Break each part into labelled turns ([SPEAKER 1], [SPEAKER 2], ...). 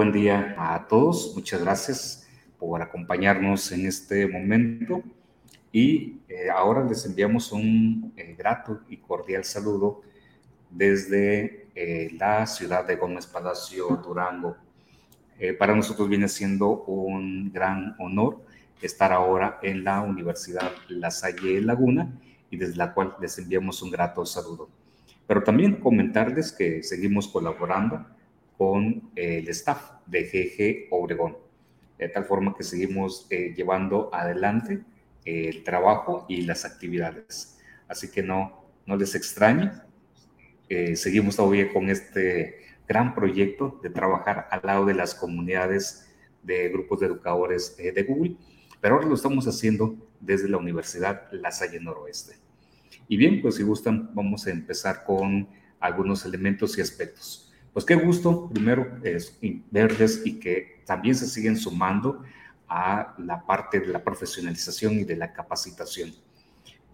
[SPEAKER 1] Buen día a todos. Muchas gracias por acompañarnos en este momento. Y eh, ahora les enviamos un eh, grato y cordial saludo desde eh, la ciudad de Gómez Palacio, Durango. para nosotros viene siendo un gran honor estar ahora en la Universidad La Salle Laguna y desde la cual les enviamos un grato saludo. Pero también comentarles que seguimos colaborando con el staff de GG Obregón, de tal forma que seguimos eh, llevando adelante el trabajo y las actividades. Así que no, no les extrañe, eh, seguimos todavía con este gran proyecto de trabajar al lado de las comunidades de grupos de educadores eh, de Google, pero ahora lo estamos haciendo desde la Universidad La Salle Noroeste. Y bien, pues si gustan, vamos a empezar con algunos elementos y aspectos. Pues qué gusto, primero, es verles y que también se siguen sumando a la parte de la profesionalización y de la capacitación.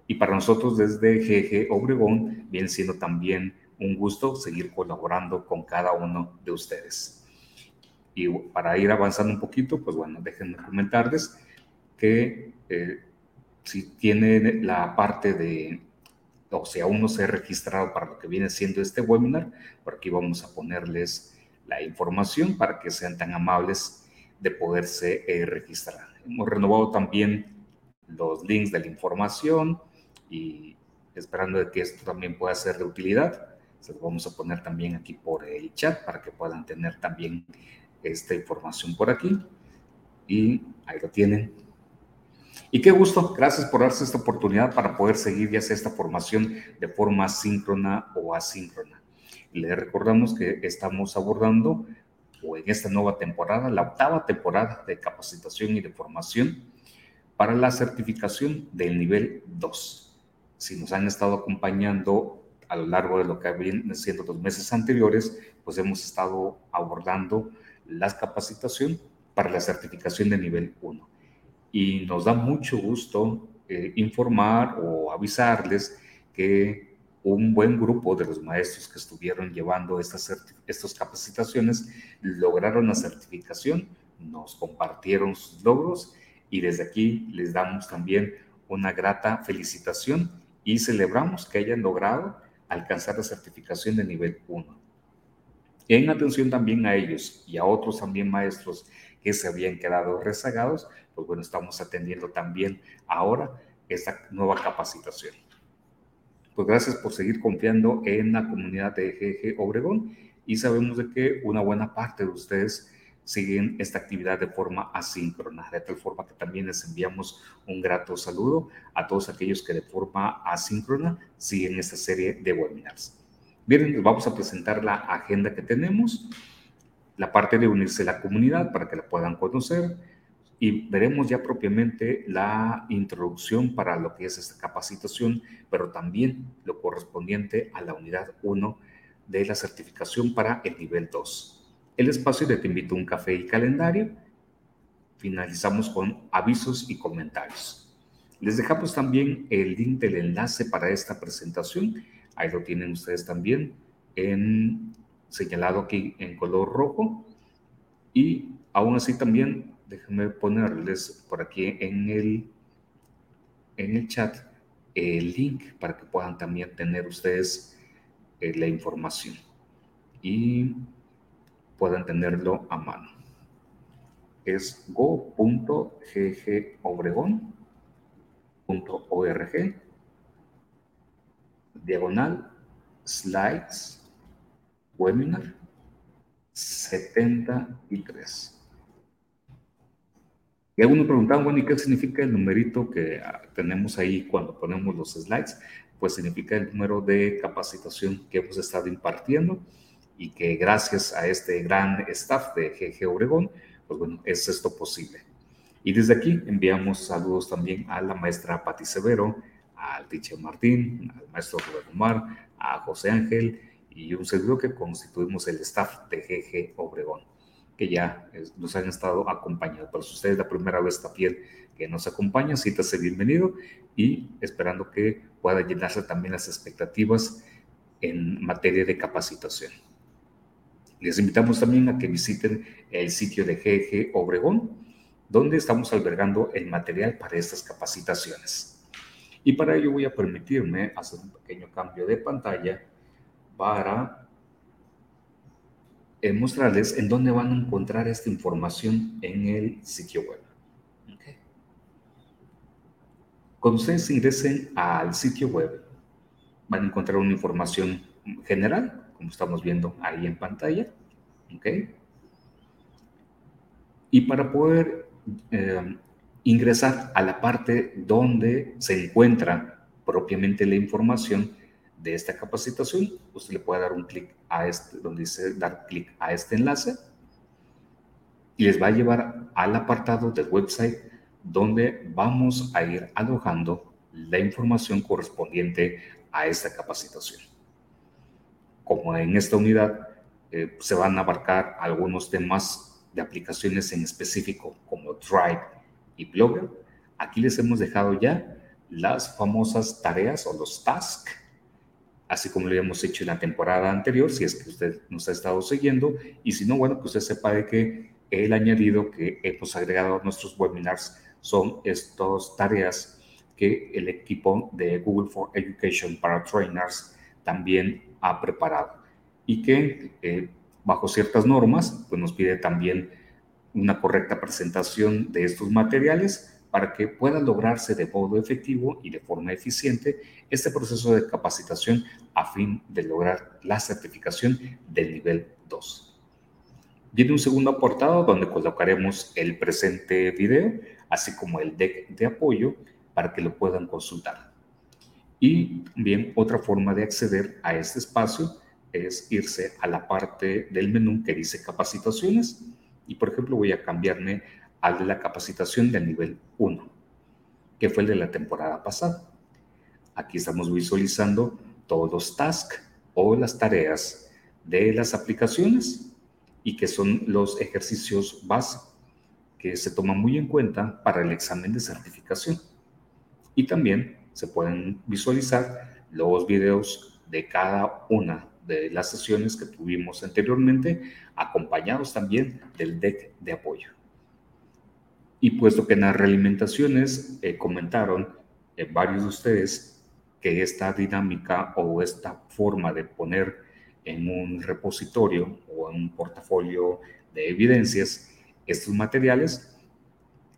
[SPEAKER 1] Y para nosotros desde GG Obregón viene siendo también un gusto seguir colaborando con cada uno de ustedes. Y para ir avanzando un poquito, pues bueno, déjenme comentarles que eh, si tienen la parte de o si aún no se ha registrado para lo que viene siendo este webinar, por aquí vamos a ponerles la información para que sean tan amables de poderse eh, registrar. Hemos renovado también los links de la información y esperando de que esto también pueda ser de utilidad. Se los vamos a poner también aquí por el chat para que puedan tener también esta información por aquí. Y ahí lo tienen y qué gusto, gracias por darse esta oportunidad para poder seguir ya esta formación de forma síncrona o asíncrona. Le recordamos que estamos abordando o en esta nueva temporada, la octava temporada de capacitación y de formación para la certificación del nivel 2. Si nos han estado acompañando a lo largo de lo que vienen siendo los meses anteriores, pues hemos estado abordando la capacitación para la certificación de nivel 1 y nos da mucho gusto eh, informar o avisarles que un buen grupo de los maestros que estuvieron llevando estas, estas capacitaciones lograron la certificación, nos compartieron sus logros y desde aquí les damos también una grata felicitación y celebramos que hayan logrado alcanzar la certificación de nivel 1. En atención también a ellos y a otros también maestros que se habían quedado rezagados, pues bueno, estamos atendiendo también ahora esta nueva capacitación. Pues gracias por seguir confiando en la comunidad de GG Obregón y sabemos de que una buena parte de ustedes siguen esta actividad de forma asíncrona, de tal forma que también les enviamos un grato saludo a todos aquellos que de forma asíncrona siguen esta serie de webinars. Bien, les vamos a presentar la agenda que tenemos la parte de unirse a la comunidad para que la puedan conocer y veremos ya propiamente la introducción para lo que es esta capacitación, pero también lo correspondiente a la unidad 1 de la certificación para el nivel 2. El espacio de Te invito a un café y calendario. Finalizamos con avisos y comentarios. Les dejamos también el link del enlace para esta presentación. Ahí lo tienen ustedes también en señalado aquí en color rojo. Y aún así también, déjenme ponerles por aquí en el, en el chat el link para que puedan también tener ustedes eh, la información y puedan tenerlo a mano. Es go.ggobregón.org diagonal slides webinar 73. Y algunos preguntaban, bueno, ¿y qué significa el numerito que ah, tenemos ahí cuando ponemos los slides? Pues significa el número de capacitación que hemos estado impartiendo y que gracias a este gran staff de GG Obregón, pues bueno, es esto posible. Y desde aquí enviamos saludos también a la maestra Pati Severo, al teacher Martín, al maestro Roberto Omar, a José Ángel y un servidor que constituimos el staff de GG Obregón, que ya nos han estado acompañando. Pero si usted es la primera vez también que nos acompaña, siéntase bienvenido y esperando que pueda llenarse también las expectativas en materia de capacitación. Les invitamos también a que visiten el sitio de GG Obregón, donde estamos albergando el material para estas capacitaciones. Y para ello voy a permitirme hacer un pequeño cambio de pantalla para eh, mostrarles en dónde van a encontrar esta información en el sitio web. Cuando ustedes ingresen al sitio web, van a encontrar una información general, como estamos viendo ahí en pantalla. Y para poder eh, ingresar a la parte donde se encuentra propiamente la información de esta capacitación, usted le puede dar un clic a este, donde dice dar clic a este enlace y les va a llevar al apartado del website donde vamos a ir alojando la información correspondiente a esta capacitación. Como en esta unidad eh, se van a abarcar algunos temas de aplicaciones en específico como Drive y Blogger, aquí les hemos dejado ya las famosas tareas o los tasks, así como lo habíamos hecho en la temporada anterior, si es que usted nos ha estado siguiendo, y si no, bueno, que usted sepa de que el añadido que hemos agregado a nuestros webinars son estas tareas que el equipo de Google for Education para Trainers también ha preparado. Y que eh, bajo ciertas normas pues nos pide también una correcta presentación de estos materiales para que pueda lograrse de modo efectivo y de forma eficiente este proceso de capacitación a fin de lograr la certificación del nivel 2. Viene un segundo apartado donde colocaremos el presente video así como el deck de apoyo para que lo puedan consultar. Y bien, otra forma de acceder a este espacio es irse a la parte del menú que dice capacitaciones y por ejemplo voy a cambiarme al de la capacitación del nivel 1, que fue el de la temporada pasada. Aquí estamos visualizando todos los tasks o las tareas de las aplicaciones y que son los ejercicios básicos que se toma muy en cuenta para el examen de certificación. Y también se pueden visualizar los videos de cada una de las sesiones que tuvimos anteriormente, acompañados también del deck de apoyo. Y puesto que en las realimentaciones eh, comentaron eh, varios de ustedes que esta dinámica o esta forma de poner en un repositorio o en un portafolio de evidencias estos materiales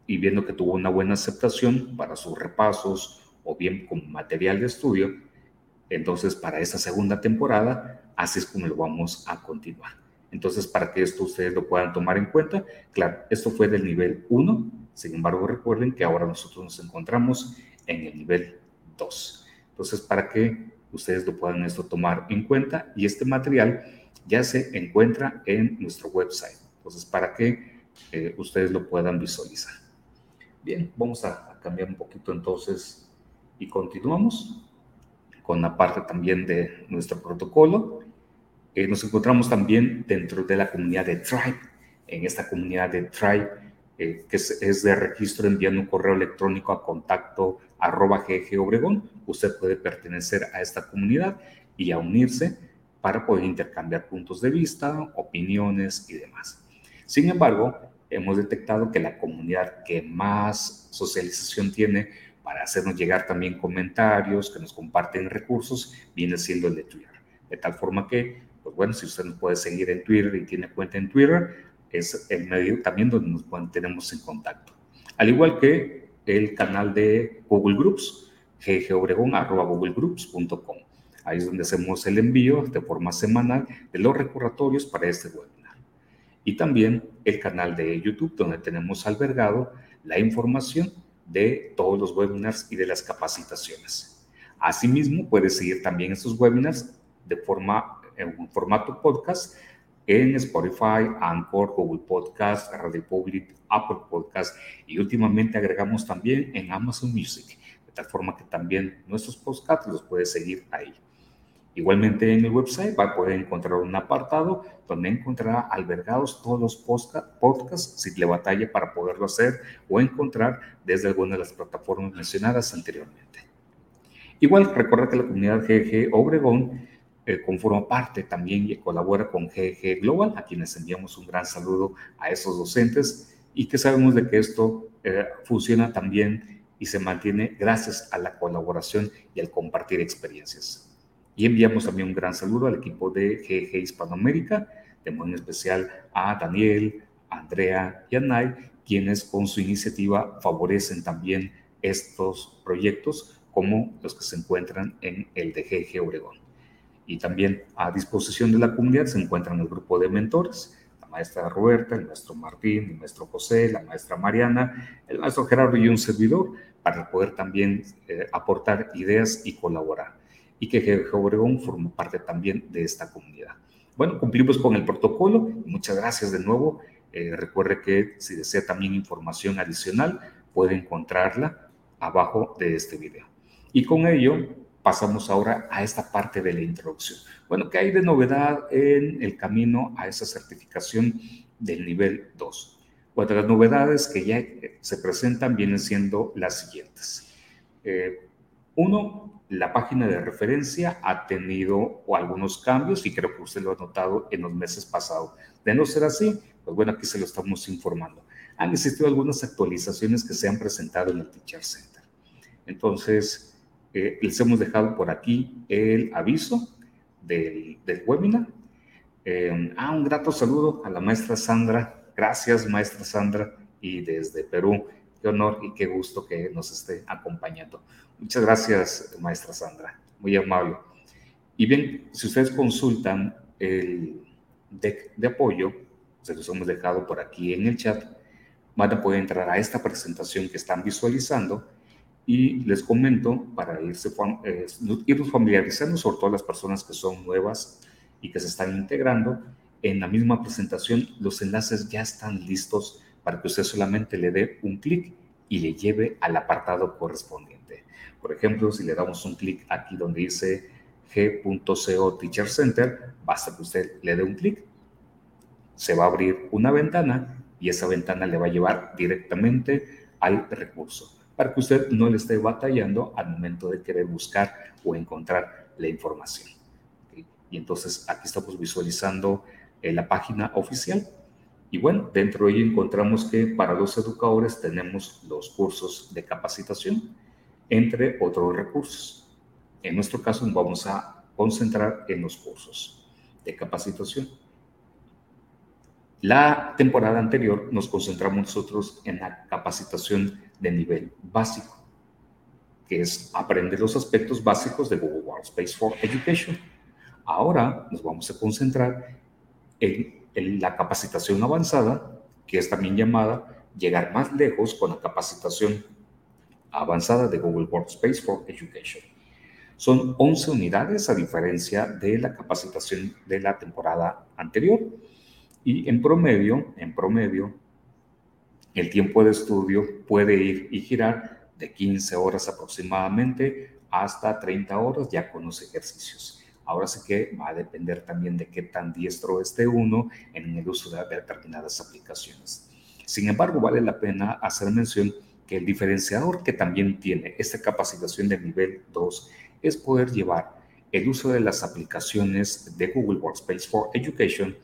[SPEAKER 1] y viendo que tuvo una buena aceptación para sus repasos o bien como material de estudio, entonces para esta segunda temporada, así es como lo vamos a continuar. Entonces, para que esto ustedes lo puedan tomar en cuenta, claro, esto fue del nivel 1, sin embargo, recuerden que ahora nosotros nos encontramos en el nivel 2. Entonces, para que ustedes lo puedan esto tomar en cuenta y este material ya se encuentra en nuestro website. Entonces, para que eh, ustedes lo puedan visualizar. Bien, vamos a, cambiar un poquito entonces y continuamos con la parte también de nuestro protocolo. Eh, nos encontramos también dentro de la comunidad de Tribe. En esta comunidad de Tribe, eh, que es, de registro enviando un correo electrónico a contacto arroba Obregón, usted puede pertenecer a esta comunidad y a unirse para poder intercambiar puntos de vista, opiniones y demás. Sin embargo, hemos detectado que la comunidad que más socialización tiene para hacernos llegar también comentarios, que nos comparten recursos, viene siendo el de Twitter. De tal forma que, pues bueno, si usted nos puede seguir en Twitter y tiene cuenta en Twitter, es el medio también donde nos tenemos en contacto. Al igual que el canal de Google Groups, ggobregón.googlegroups.com. Ahí es donde hacemos el envío de forma semanal de los recordatorios para este web y también el canal de YouTube donde tenemos albergado la información de todos los webinars y de las capacitaciones. Asimismo, puedes seguir también estos webinars de forma en un formato podcast en Spotify, Anchor, Google Podcast, Radio Public, Apple Podcast y últimamente agregamos también en Amazon Music, de tal forma que también nuestros podcasts los puedes seguir ahí. Igualmente en el website va a poder encontrar un apartado donde encontrará albergados todos los podcasts si le batalla para poderlo hacer o encontrar desde alguna de las plataformas mencionadas anteriormente. Igual recuerda que la comunidad GG Obregón eh, conforma parte también y colabora con GG Global, a quienes enviamos un gran saludo a esos docentes y que sabemos de que esto eh, funciona también y se mantiene gracias a la colaboración y al compartir experiencias. Y enviamos también un gran saludo al equipo de GG Hispanoamérica, de modo especial a Daniel, Andrea y Anay, quienes con su iniciativa favorecen también estos proyectos como los que se encuentran en el de GG Oregón. Y también a disposición de la comunidad se encuentran el grupo de mentores, la maestra Roberta, el maestro Martín, el maestro José, la maestra Mariana, el maestro Gerardo y un servidor, para poder también eh, aportar ideas y colaborar. Y que GG Oregón forma parte también de esta comunidad. Bueno, cumplimos con el protocolo. Muchas gracias de nuevo. Eh, recuerde que si desea también información adicional, puede encontrarla abajo de este video. Y con ello pasamos ahora a esta parte de la introducción. Bueno, ¿qué hay de novedad en el camino a esa certificación del nivel 2? Bueno, las novedades que ya se presentan vienen siendo las siguientes. Eh, uno, la página de referencia ha tenido algunos cambios y creo que usted lo ha notado en los meses pasados. De no ser así, pues bueno, aquí se lo estamos informando. Han existido algunas actualizaciones que se han presentado en el Teacher Center. Entonces, eh, les hemos dejado por aquí el aviso del, webinar. Eh, ah, un grato saludo a la maestra Sandra. Gracias, maestra Sandra, y desde Perú. Qué honor y qué gusto que nos esté acompañando. Muchas gracias, maestra Sandra. Muy amable. Y bien, si ustedes consultan el deck de apoyo, se los hemos dejado por aquí en el chat, van a poder entrar a esta presentación que están visualizando y les comento para irse, eh, irnos familiarizando, sobre todo las personas que son nuevas y que se están integrando, en la misma presentación los enlaces ya están listos para que usted solamente le dé un clic y le lleve al apartado correspondiente. Por ejemplo, si le damos un clic aquí donde dice g.co Teacher Center, basta que usted le dé un clic, se va a abrir una ventana y esa ventana le va a llevar directamente al recurso para que usted no le esté batallando al momento de querer buscar o encontrar la información. Y entonces aquí estamos visualizando eh, la página oficial. Y bueno, dentro de ello encontramos que para los educadores tenemos los cursos de capacitación, entre otros recursos. En nuestro caso nos vamos a concentrar en los cursos de capacitación. La temporada anterior nos concentramos nosotros en la capacitación de nivel básico, que es aprender los aspectos básicos de Google Workspace for Education. Ahora nos vamos a concentrar en, la capacitación avanzada, que es también llamada llegar más lejos con la capacitación avanzada de Google Workspace for Education. Son 11 unidades a diferencia de la capacitación de la temporada anterior y en promedio, en promedio, el tiempo de estudio puede ir y girar de 15 horas aproximadamente hasta 30 horas ya con los ejercicios. Ahora sí que va a depender también de qué tan diestro esté uno en el uso de determinadas aplicaciones. Sin embargo, vale la pena hacer mención que el diferenciador que también tiene esta capacitación de nivel 2 es poder llevar el uso de las aplicaciones de Google Workspace for Education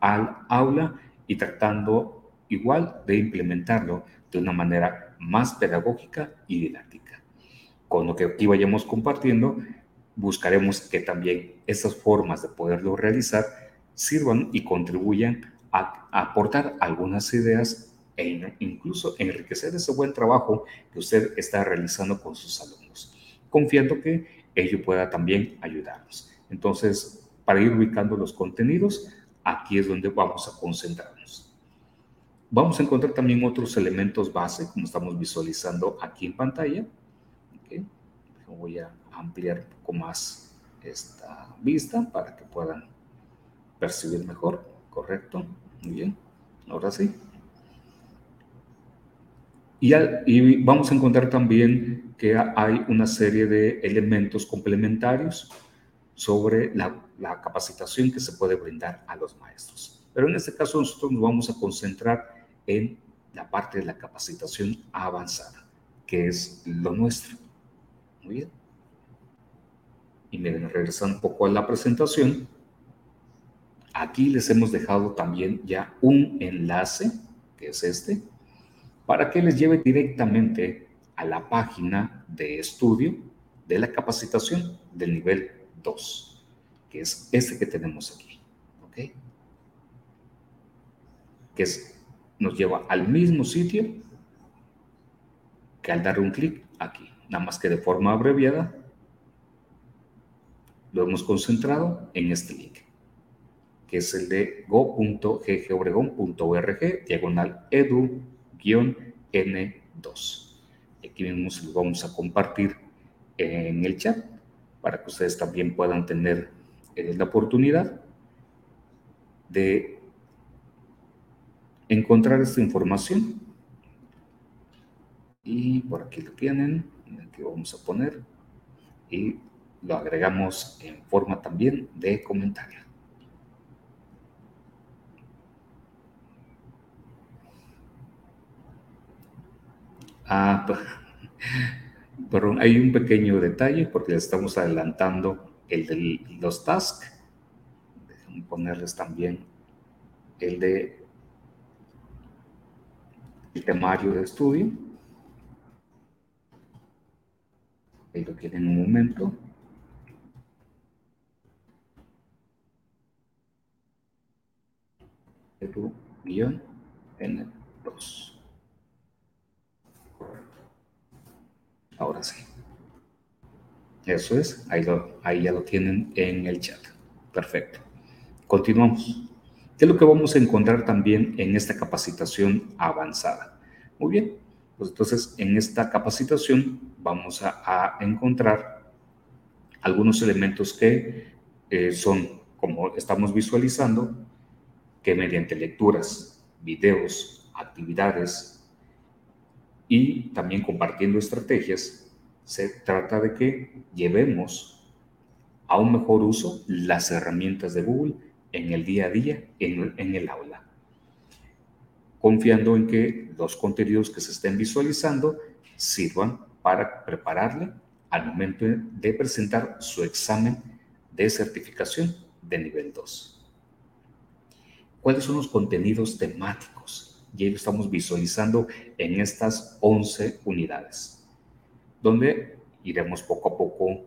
[SPEAKER 1] al aula y tratando igual de implementarlo de una manera más pedagógica y didáctica. Con lo que aquí vayamos compartiendo, buscaremos que también esas formas de poderlo realizar sirvan y contribuyan a, aportar algunas ideas e incluso enriquecer ese buen trabajo que usted está realizando con sus alumnos, confiando que ello pueda también ayudarnos. Entonces, para ir ubicando los contenidos, aquí es donde vamos a concentrarnos. Vamos a encontrar también otros elementos base, como estamos visualizando aquí en pantalla. Voy a ampliar un poco más esta vista para que puedan percibir mejor. Correcto. Muy bien. Ahora sí. Y, y, vamos a encontrar también que hay una serie de elementos complementarios sobre la, la, capacitación que se puede brindar a los maestros. Pero en este caso nosotros nos vamos a concentrar en la parte de la capacitación avanzada, que es lo nuestro. Muy bien. Y miren, regresando un poco a la presentación, aquí les hemos dejado también ya un enlace, que es este, para que les lleve directamente a la página de estudio de la capacitación del nivel 2, que es este que tenemos aquí. ¿Ok? Que es, nos lleva al mismo sitio que al dar un clic aquí, nada más que de forma abreviada lo hemos concentrado en este link, que es el de go.ggobregón.org, diagonal edu-n2. Aquí mismo se lo vamos a compartir en el chat para que ustedes también puedan tener eh, la oportunidad de encontrar esta información. Y por aquí lo tienen, aquí vamos a poner. Y lo agregamos en forma también de comentario. Ah, perdón, hay un pequeño detalle porque le estamos adelantando el de los tasks. Ponerles también el de el temario de estudio. Ahí lo tienen un momento. guion N2. Ahora sí. Eso es, ahí, ahí ya lo tienen en el chat. Perfecto. Continuamos. ¿Qué es lo que vamos a encontrar también en esta capacitación avanzada? Muy bien, pues entonces en esta capacitación vamos a, encontrar algunos elementos que eh, son, como estamos visualizando, que mediante lecturas, videos, actividades y también compartiendo estrategias, se trata de que llevemos a un mejor uso las herramientas de Google en el día a día, en, el aula, confiando en que los contenidos que se estén visualizando sirvan para prepararle al momento de presentar su examen de certificación de nivel 2 cuáles son los contenidos temáticos. Y ahí lo estamos visualizando en estas 11 unidades, donde iremos poco a poco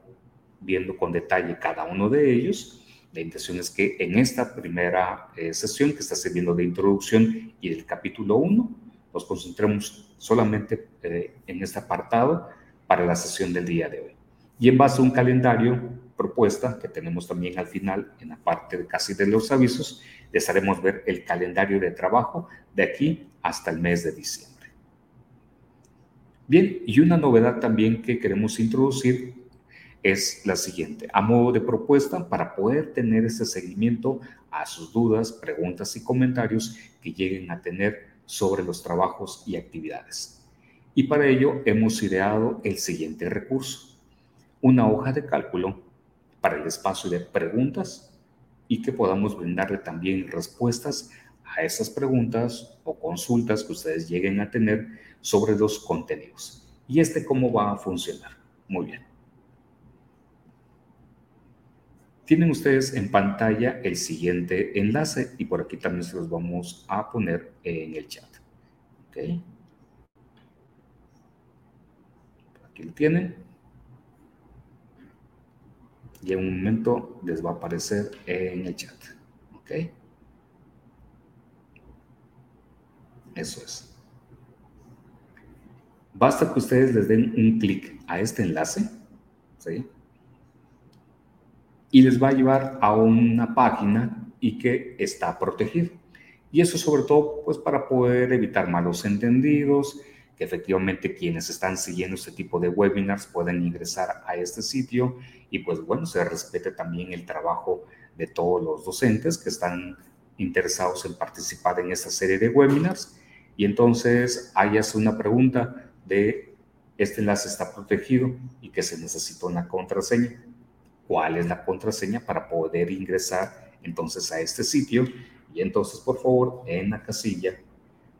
[SPEAKER 1] viendo con detalle cada uno de ellos. La intención es que en esta primera eh, sesión que está sirviendo de introducción y del capítulo 1, nos concentremos solamente eh, en este apartado para la sesión del día de hoy. Y en base a un calendario propuesta que tenemos también al final en la parte de casi de los avisos, les haremos ver el calendario de trabajo de aquí hasta el mes de diciembre. Bien, y una novedad también que queremos introducir es la siguiente. A modo de propuesta, para poder tener ese seguimiento a sus dudas, preguntas y comentarios que lleguen a tener sobre los trabajos y actividades. Y para ello hemos ideado el siguiente recurso. Una hoja de cálculo para el espacio de preguntas y que podamos brindarle también respuestas a esas preguntas o consultas que ustedes lleguen a tener sobre los contenidos. ¿Y este cómo va a funcionar? Muy bien. Tienen ustedes en pantalla el siguiente enlace y por aquí también se los vamos a poner en el chat. ¿Ok? Aquí lo tienen y en un momento les va a aparecer en el chat. ¿Ok? Eso es. Basta que ustedes les den un clic a este enlace, ¿sí? Y les va a llevar a una página y que está protegida. Y eso sobre todo, pues para poder evitar malos entendidos, que efectivamente quienes están siguiendo este tipo de webinars pueden ingresar a este sitio y pues bueno, se respete también el trabajo de todos los docentes que están interesados en participar en esta serie de webinars. Y entonces hayas una pregunta de este enlace está protegido y que se necesita una contraseña. ¿Cuál es la contraseña para poder ingresar entonces a este sitio? Y entonces, por favor, en la casilla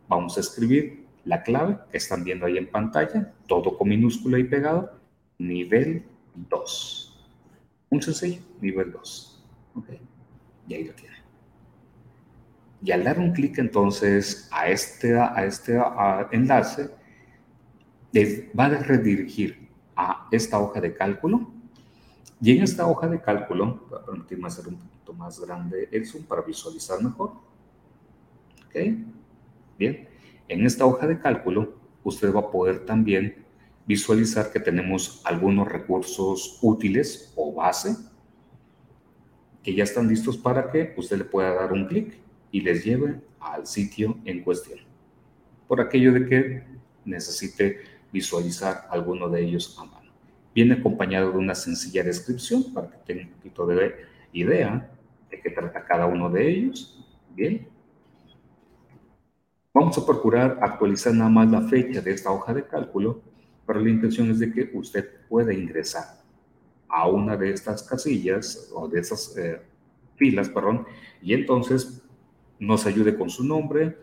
[SPEAKER 1] vamos a escribir la clave que están viendo ahí en pantalla, todo con minúscula y pegado, nivel 2. Un sencillo, nivel 2. Ok, y ahí lo tiene. Y al dar un clic entonces a este, a este enlace, va a redirigir a esta hoja de cálculo. Y en esta hoja de cálculo, voy a permitirme hacer un poquito más grande el zoom para visualizar mejor. ¿Ok? Bien. En esta hoja de cálculo, usted va a poder también visualizar que tenemos algunos recursos útiles o base que ya están listos para que usted le pueda dar un clic y les lleve al sitio en cuestión. Por aquello de que necesite visualizar alguno de ellos a. Viene acompañado de una sencilla descripción para que tenga un poquito de idea de qué trata cada uno de ellos. Bien. Vamos a procurar actualizar nada más la fecha de esta hoja de cálculo, pero la intención es de que usted pueda ingresar a una de estas casillas o de esas eh, filas, perdón, y entonces nos ayude con su nombre,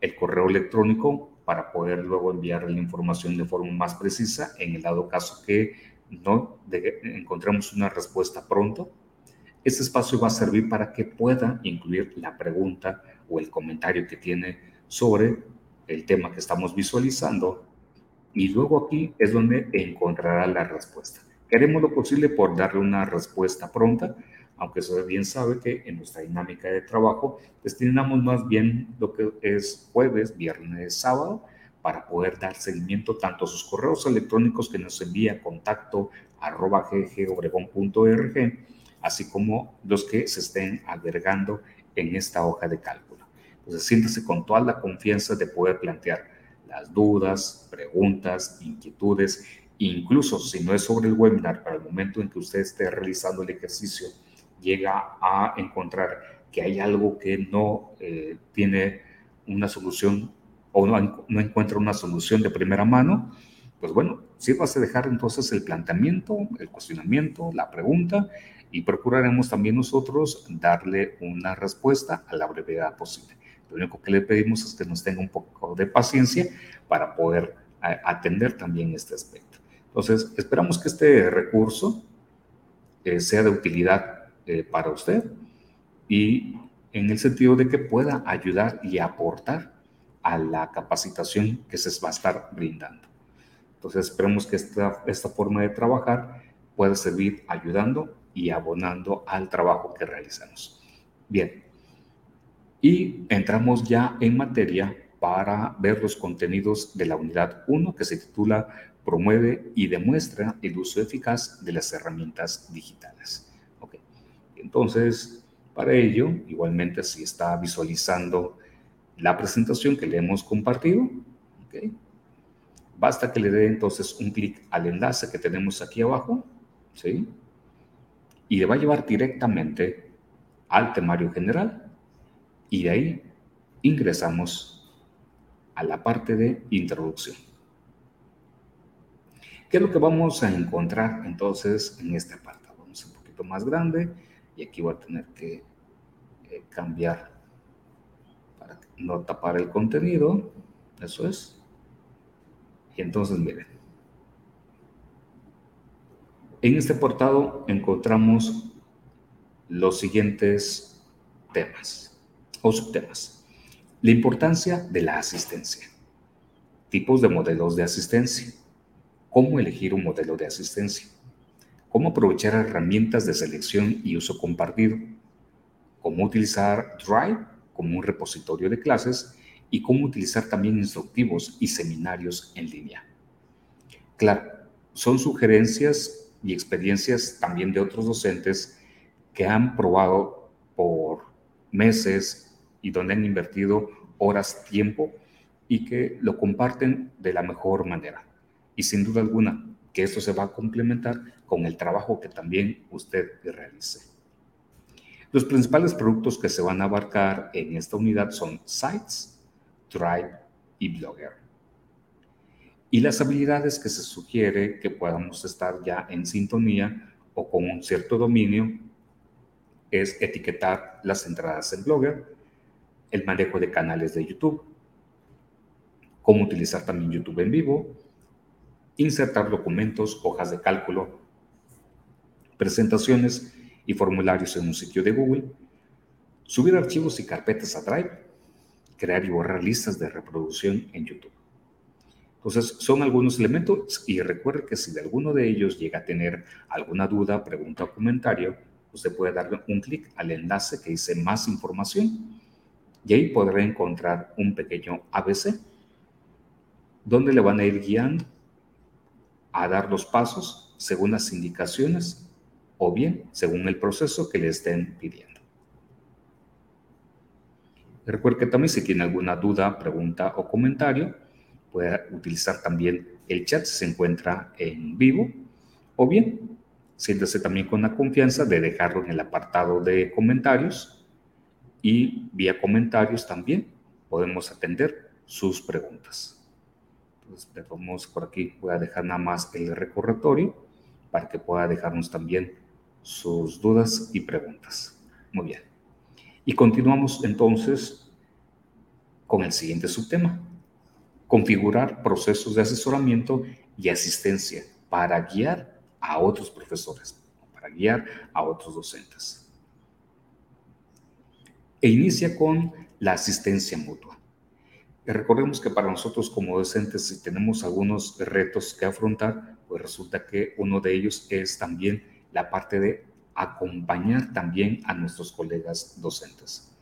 [SPEAKER 1] el correo electrónico para poder luego enviar la información de forma más precisa en el dado caso que no encontremos una respuesta pronto. Este espacio va a servir para que pueda incluir la pregunta o el comentario que tiene sobre el tema que estamos visualizando y luego aquí es donde encontrará la respuesta. Queremos lo posible por darle una respuesta pronta, aunque usted bien sabe que en nuestra dinámica de trabajo destinamos más bien lo que es jueves, viernes, sábado, para poder dar seguimiento tanto a sus correos electrónicos que nos envía contacto arroba ggobregón.org, así como los que se estén agregando en esta hoja de cálculo. Entonces siéntese con toda la confianza de poder plantear las dudas, preguntas, inquietudes, incluso si no es sobre el webinar, para el momento en que usted esté realizando el ejercicio, llega a encontrar que hay algo que no eh, tiene una solución o no, no, encuentra una solución de primera mano, pues bueno, sí vas a dejar entonces el planteamiento, el cuestionamiento, la pregunta y procuraremos también nosotros darle una respuesta a la brevedad posible. Lo único que le pedimos es que nos tenga un poco de paciencia para poder eh, atender también este aspecto. Entonces, esperamos que este recurso eh, sea de utilidad eh, para usted y en el sentido de que pueda ayudar y aportar a la capacitación que se va a estar brindando. Entonces esperemos que esta, esta forma de trabajar pueda servir ayudando y abonando al trabajo que realizamos. Bien, y entramos ya en materia para ver los contenidos de la unidad 1 que se titula Promueve y demuestra el uso eficaz de las herramientas digitales. Entonces, para ello, igualmente si está visualizando la presentación que le hemos compartido, basta que le dé entonces un clic al enlace que tenemos aquí abajo, ¿sí? Y le va a llevar directamente al temario general y de ahí ingresamos a la parte de introducción. ¿Qué es lo que vamos a encontrar entonces en esta parte? Vamos un poquito más grande y aquí voy a tener que eh, cambiar para no tapar el contenido, eso es. Y entonces miren, en este portado encontramos los siguientes temas o subtemas. La importancia de la asistencia. Tipos de modelos de asistencia. Cómo elegir un modelo de asistencia cómo aprovechar herramientas de selección y uso compartido, cómo utilizar Drive como un repositorio de clases y cómo utilizar también instructivos y seminarios en línea. Claro, son sugerencias y experiencias también de otros docentes que han probado por meses y donde han invertido horas, tiempo y que lo comparten de la mejor manera. Y sin duda alguna, que esto se va a complementar con el trabajo que también usted realice. Los principales productos que se van a abarcar en esta unidad son Sites, Drive y Blogger. Y las habilidades que se sugiere que podamos estar ya en sintonía o con un cierto dominio es etiquetar las entradas en Blogger, el manejo de canales de YouTube, cómo utilizar también YouTube en vivo, insertar documentos, hojas de cálculo, presentaciones y formularios en un sitio de Google, subir archivos y carpetas a Drive, crear y borrar listas de reproducción en YouTube. Entonces, son algunos elementos y recuerde que si de alguno de ellos llega a tener alguna duda, pregunta o comentario, usted puede darle un clic al enlace que dice más información y ahí podrá encontrar un pequeño ABC donde le van a ir guiando a dar los pasos según las indicaciones o bien según el proceso que le estén pidiendo. Recuerde que también si tiene alguna duda, pregunta o comentario, puede utilizar también el chat si se encuentra en vivo o bien siéntese también con la confianza de dejarlo en el apartado de comentarios y vía comentarios también podemos atender sus preguntas. Entonces, vamos por aquí, voy a dejar nada más el recorretorio para que pueda dejarnos también sus dudas y preguntas. Muy bien. Y continuamos entonces con el siguiente subtema. Configurar procesos de asesoramiento y asistencia para guiar a otros profesores, para guiar a otros docentes. E inicia con la asistencia mutua. Recordemos que para nosotros como docentes, si tenemos algunos retos que afrontar, pues resulta que uno de ellos es también la parte de acompañar también a nuestros colegas docentes.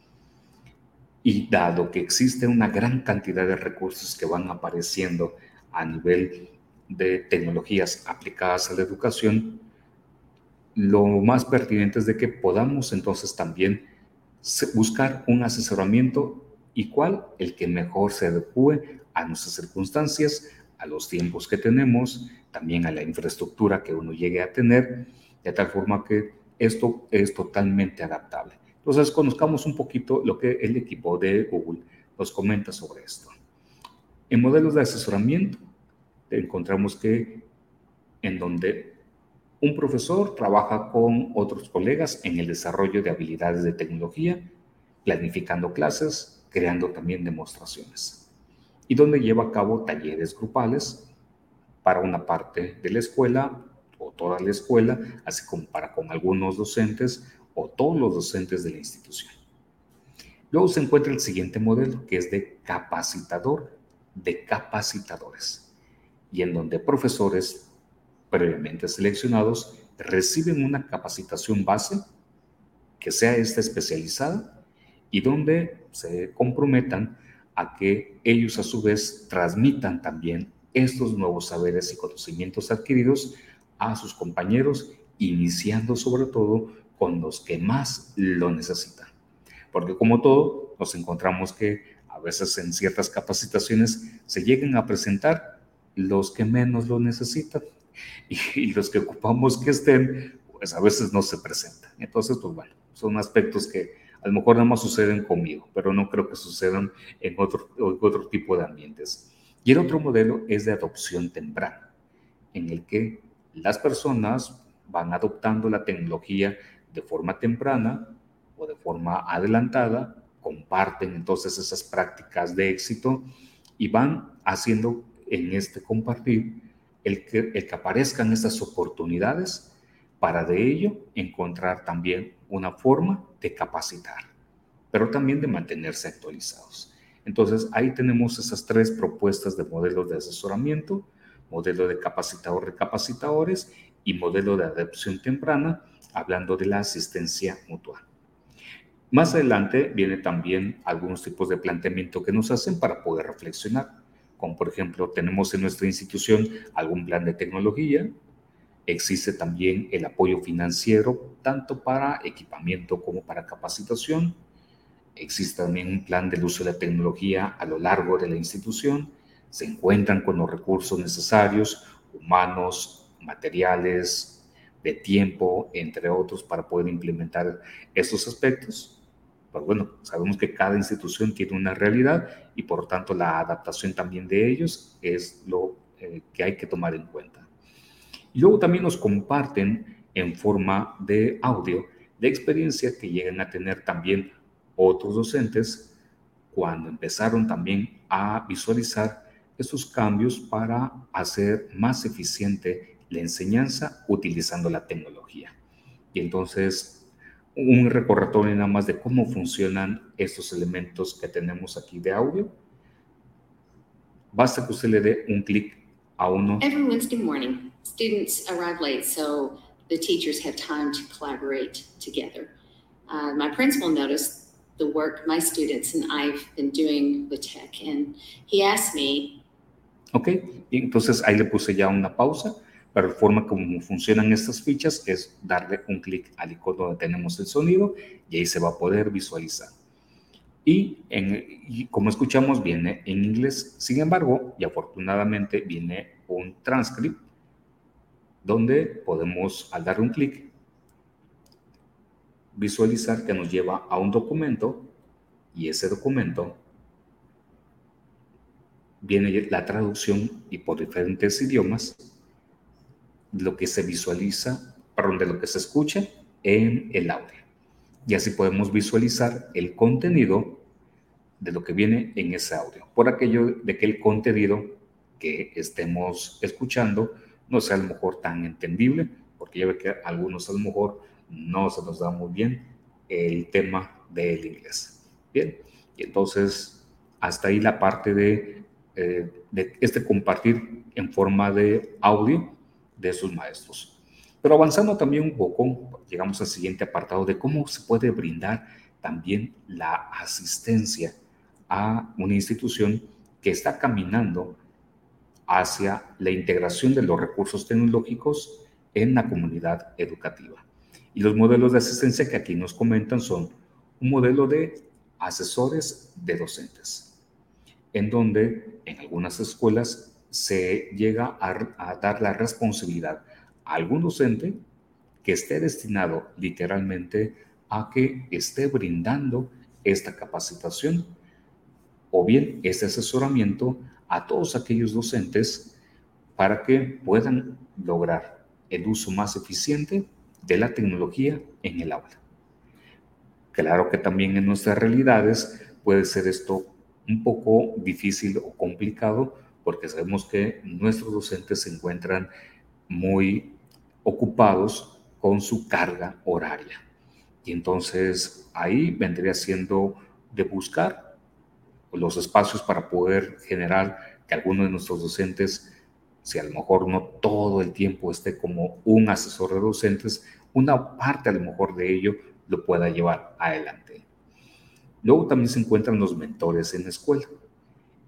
[SPEAKER 1] Y dado que existe una gran cantidad de recursos que van apareciendo a nivel de tecnologías aplicadas a la educación, lo más pertinente es de que podamos entonces también buscar un asesoramiento y cuál el que mejor se adecue a nuestras circunstancias, a los tiempos que tenemos, también a la infraestructura que uno llegue a tener, de tal forma que esto es totalmente adaptable. Entonces, conozcamos un poquito lo que el equipo de Google nos comenta sobre esto. En modelos de asesoramiento, encontramos que en donde un profesor trabaja con otros colegas en el desarrollo de habilidades de tecnología, planificando clases, creando también demostraciones, y donde lleva a cabo talleres grupales para una parte de la escuela o toda la escuela, así como para con algunos docentes o todos los docentes de la institución. Luego se encuentra el siguiente modelo, que es de capacitador de capacitadores y en donde profesores previamente seleccionados reciben una capacitación base que sea esta especializada y donde se comprometan a que ellos a su vez transmitan también estos nuevos saberes y conocimientos adquiridos a sus compañeros, iniciando sobre todo con los que más lo necesitan. Porque como todo, nos encontramos que a veces en ciertas capacitaciones se llegan a presentar los que menos lo necesitan y, los que ocupamos que estén, pues a veces no se presentan. Entonces, pues bueno, son aspectos que a lo mejor nada más suceden conmigo, pero no creo que sucedan en otro, otro tipo de ambientes. Y el otro modelo es de adopción temprana, en el que las personas van adoptando la tecnología de forma temprana o de forma adelantada, comparten entonces esas prácticas de éxito y van haciendo en este compartir el que, el que aparezcan estas oportunidades para de ello encontrar también una forma de capacitar, pero también de mantenerse actualizados. Entonces, ahí tenemos esas tres propuestas de modelos de asesoramiento, modelo de capacitador recapacitadores y modelo de adopción temprana, hablando de la asistencia mutua. Más adelante viene también algunos tipos de planteamiento que nos hacen para poder reflexionar como por ejemplo tenemos en nuestra institución algún plan de tecnología, existe también el apoyo financiero tanto para equipamiento como para capacitación, existe también un plan del uso de la tecnología a lo largo de la institución, se encuentran con los recursos necesarios, humanos, materiales, de tiempo, entre otros, para poder implementar estos aspectos. Pero bueno, sabemos que cada institución tiene una realidad y por tanto la adaptación también de ellos es lo eh, que hay que tomar en cuenta. Y luego también nos comparten en forma de audio de experiencia que llegan a tener también otros docentes cuando empezaron también a visualizar esos cambios para hacer más eficiente la enseñanza utilizando la tecnología. y entonces un recordatorio nada más de cómo funcionan estos elementos que tenemos aquí de audio. Basta que usted le dé un clic a uno.
[SPEAKER 2] Every Wednesday morning, students arrive late, so the teachers have time to collaborate together. Uh, my principal noticed the work my students and I've been doing with tech, and he asked me.
[SPEAKER 1] Ok, y entonces ahí le puse ya una pausa, pero la forma como funcionan estas fichas es darle un clic al icono donde tenemos el sonido y ahí se va a poder visualizar. Y, en, y como escuchamos viene en inglés, sin embargo, y afortunadamente viene un transcript donde podemos, al dar un clic, visualizar que nos lleva a un documento y ese documento viene la traducción y por diferentes idiomas lo que se visualiza, perdón, de lo que se escucha en el audio. Y así podemos visualizar el contenido de lo que viene en ese audio. Por aquello de que el contenido que estemos escuchando no sea a lo mejor tan entendible, porque ya ve que algunos a lo mejor no se nos da muy bien el tema del inglés. Bien, y entonces hasta ahí la parte de, eh, de este compartir en forma de audio de sus maestros. Pero avanzando también un poco, llegamos al siguiente apartado de cómo se puede brindar también la asistencia a una institución que está caminando hacia la integración de los recursos tecnológicos en la comunidad educativa. Y los modelos de asistencia que aquí nos comentan son un modelo de asesores de docentes, en donde en algunas escuelas se llega a, dar la responsabilidad a algún docente que esté destinado literalmente a que esté brindando esta capacitación o bien este asesoramiento a todos aquellos docentes para que puedan lograr el uso más eficiente de la tecnología en el aula. Claro que también en nuestras realidades puede ser esto un poco difícil o complicado porque sabemos que nuestros docentes se encuentran muy ocupados con su carga horaria. Y entonces ahí vendría siendo de buscar los espacios para poder generar que alguno de nuestros docentes, si a lo mejor no todo el tiempo esté como un asesor de docentes, una parte a lo mejor de ello lo pueda llevar adelante. Luego también se encuentran los mentores en la escuela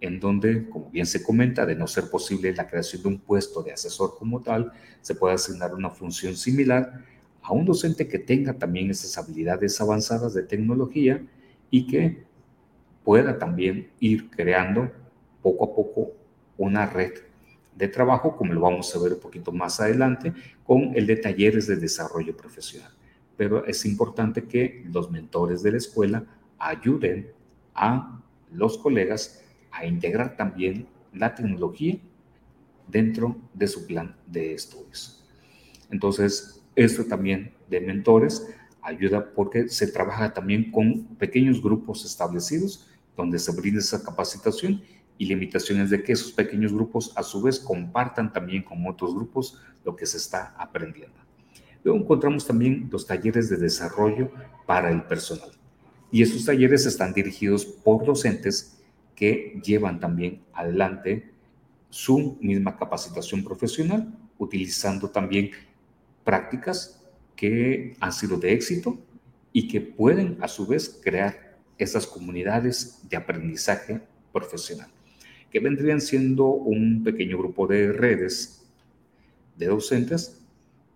[SPEAKER 1] en donde, como bien se comenta, de no ser posible la creación de un puesto de asesor como tal, se puede asignar una función similar a un docente que tenga también esas habilidades avanzadas de tecnología y que pueda también ir creando poco a poco una red de trabajo, como lo vamos a ver un poquito más adelante, con el de talleres de desarrollo profesional. Pero es importante que los mentores de la escuela ayuden a los colegas a integrar también la tecnología dentro de su plan de estudios. Entonces, esto también de mentores ayuda porque se trabaja también con pequeños grupos establecidos donde se brinda esa capacitación y limitaciones de que esos pequeños grupos a su vez compartan también con otros grupos lo que se está aprendiendo. Luego encontramos también los talleres de desarrollo para el personal. Y esos talleres están dirigidos por docentes que llevan también adelante su misma capacitación profesional, utilizando también prácticas que han sido de éxito y que pueden a su vez crear esas comunidades de aprendizaje profesional, que vendrían siendo un pequeño grupo de redes de docentes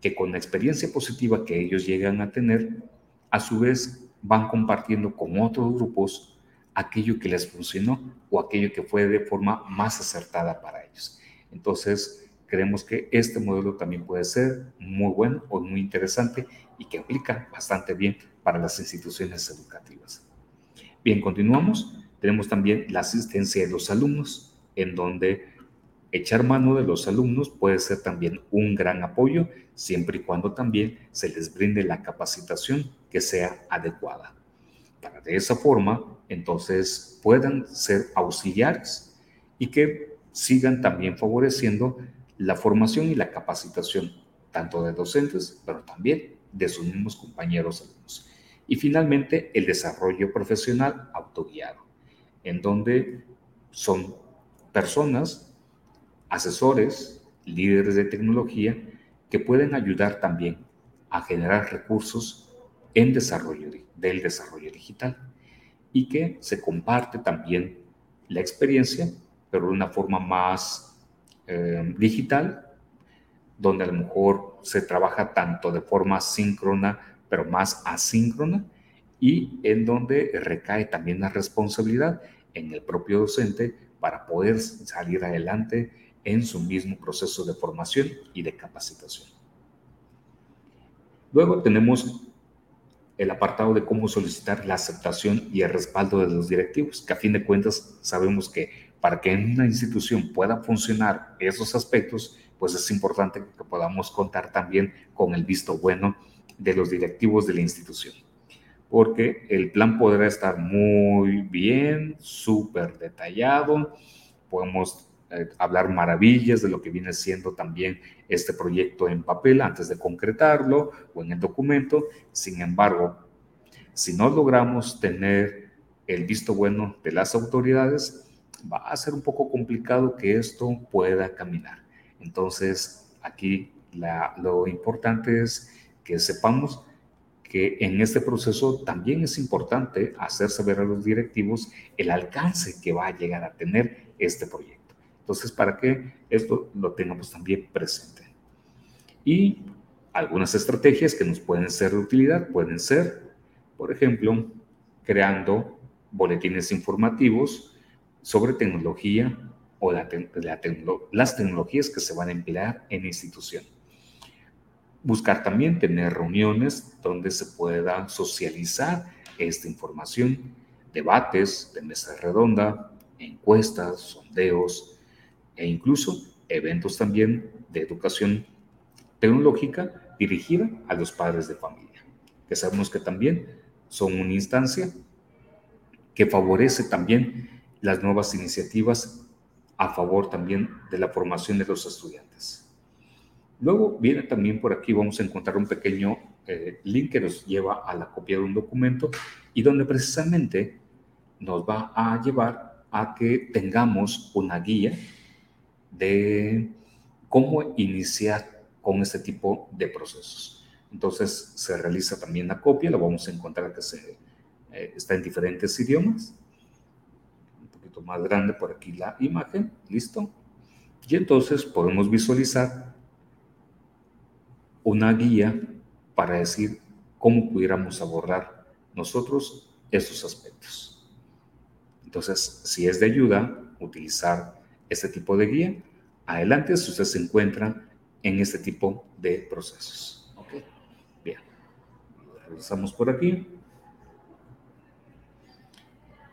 [SPEAKER 1] que con la experiencia positiva que ellos llegan a tener, a su vez van compartiendo con otros grupos aquello que les funcionó o aquello que fue de forma más acertada para ellos. Entonces, creemos que este modelo también puede ser muy bueno o muy interesante y que aplica bastante bien para las instituciones educativas. Bien, continuamos. Tenemos también la asistencia de los alumnos, en donde echar mano de los alumnos puede ser también un gran apoyo, siempre y cuando también se les brinde la capacitación que sea adecuada para de esa forma entonces puedan ser auxiliares y que sigan también favoreciendo la formación y la capacitación tanto de docentes, pero también de sus mismos compañeros alumnos. Y finalmente, el desarrollo profesional autoguiado, en donde son personas, asesores, líderes de tecnología, que pueden ayudar también a generar recursos en desarrollo del desarrollo digital y que se comparte también la experiencia, pero de una forma más eh, digital, donde a lo mejor se trabaja tanto de forma síncrona, pero más asíncrona, y en donde recae también la responsabilidad en el propio docente para poder salir adelante en su mismo proceso de formación y de capacitación. Luego tenemos el apartado de cómo solicitar la aceptación y el respaldo de los directivos, que a fin de cuentas sabemos que para que en una institución pueda funcionar esos aspectos, pues es importante que podamos contar también con el visto bueno de los directivos de la institución. Porque el plan podrá estar muy bien, súper detallado, podemos eh, hablar maravillas de lo que viene siendo también este proyecto en papel antes de concretarlo o en el documento. Sin embargo, si no logramos tener el visto bueno de las autoridades, va a ser un poco complicado que esto pueda caminar. Entonces, aquí lo importante es que sepamos que en este proceso también es importante hacer saber a los directivos el alcance que va a llegar a tener este proyecto. Entonces, para que esto lo tengamos también presente. Y algunas estrategias que nos pueden ser de utilidad pueden ser, por ejemplo, creando boletines informativos sobre tecnología o las tecnologías que se van a emplear en la institución. Buscar también tener reuniones donde se pueda socializar esta información, debates de mesa redonda, encuestas, sondeos, e incluso eventos también de educación tecnológica dirigida a los padres de familia, que sabemos que también son una instancia que favorece también las nuevas iniciativas a favor también de la formación de los estudiantes. Luego viene también por aquí, vamos a encontrar un pequeño eh, link que nos lleva a la copia de un documento y donde precisamente nos va a llevar a que tengamos una guía de cómo iniciar con este tipo de procesos. Entonces se realiza también la copia, lo vamos a encontrar que se, eh, está en diferentes idiomas. Un poquito más grande por aquí la imagen, listo. Y entonces podemos visualizar una guía para decir cómo pudiéramos abordar nosotros esos aspectos. Entonces, si es de ayuda, utilizar este tipo de guía, adelante si usted se encuentra en este tipo de procesos. Bien. Regresamos por aquí.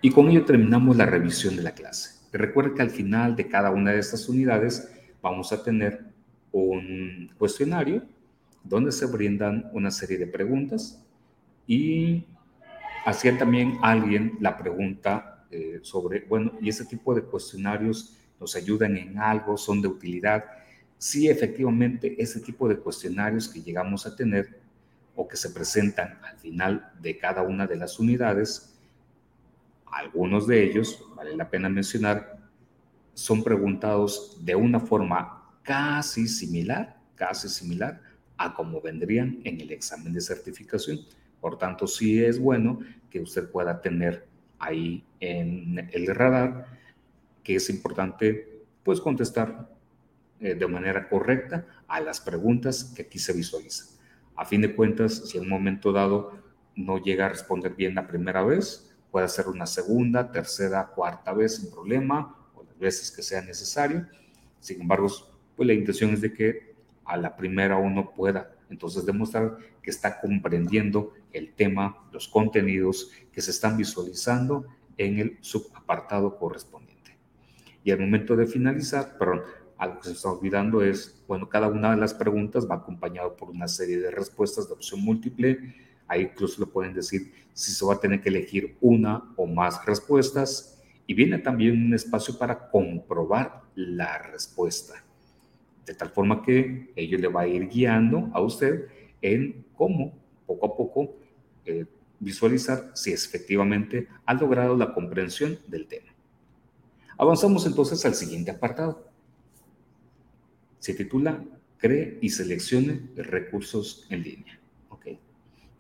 [SPEAKER 1] Y con ello terminamos la revisión de la clase. Recuerde que al final de cada una de estas unidades vamos a tener un cuestionario donde se brindan una serie de preguntas y hacía también alguien la pregunta eh, sobre, bueno, y ese tipo de cuestionarios nos ayudan en algo, son de utilidad. Sí, efectivamente, ese tipo de cuestionarios que llegamos a tener o que se presentan al final de cada una de las unidades, algunos de ellos, vale la pena mencionar, son preguntados de una forma casi similar, casi similar a como vendrían en el examen de certificación. Por tanto, sí es bueno que usted pueda tener ahí en el radar que es importante pues contestar eh, de manera correcta a las preguntas que aquí se visualizan. A fin de cuentas, si en un momento dado no llega a responder bien la primera vez, puede hacer una segunda, tercera, cuarta vez sin problema o las veces que sea necesario. Sin embargo, pues la intención es de que a la primera uno pueda entonces demostrar que está comprendiendo el tema, los contenidos que se están visualizando en el subapartado correspondiente. Y al momento de finalizar, perdón, algo que se está olvidando es, bueno, cada una de las preguntas va acompañado por una serie de respuestas de opción múltiple. Ahí incluso le pueden decir si se va a tener que elegir una o más respuestas. Y viene también un espacio para comprobar la respuesta. De tal forma que ello le va a ir guiando a usted en cómo poco a poco eh, visualizar si efectivamente ha logrado la comprensión del tema. Avanzamos entonces al siguiente apartado. Se titula Cree y seleccione recursos en línea. ¿Okay?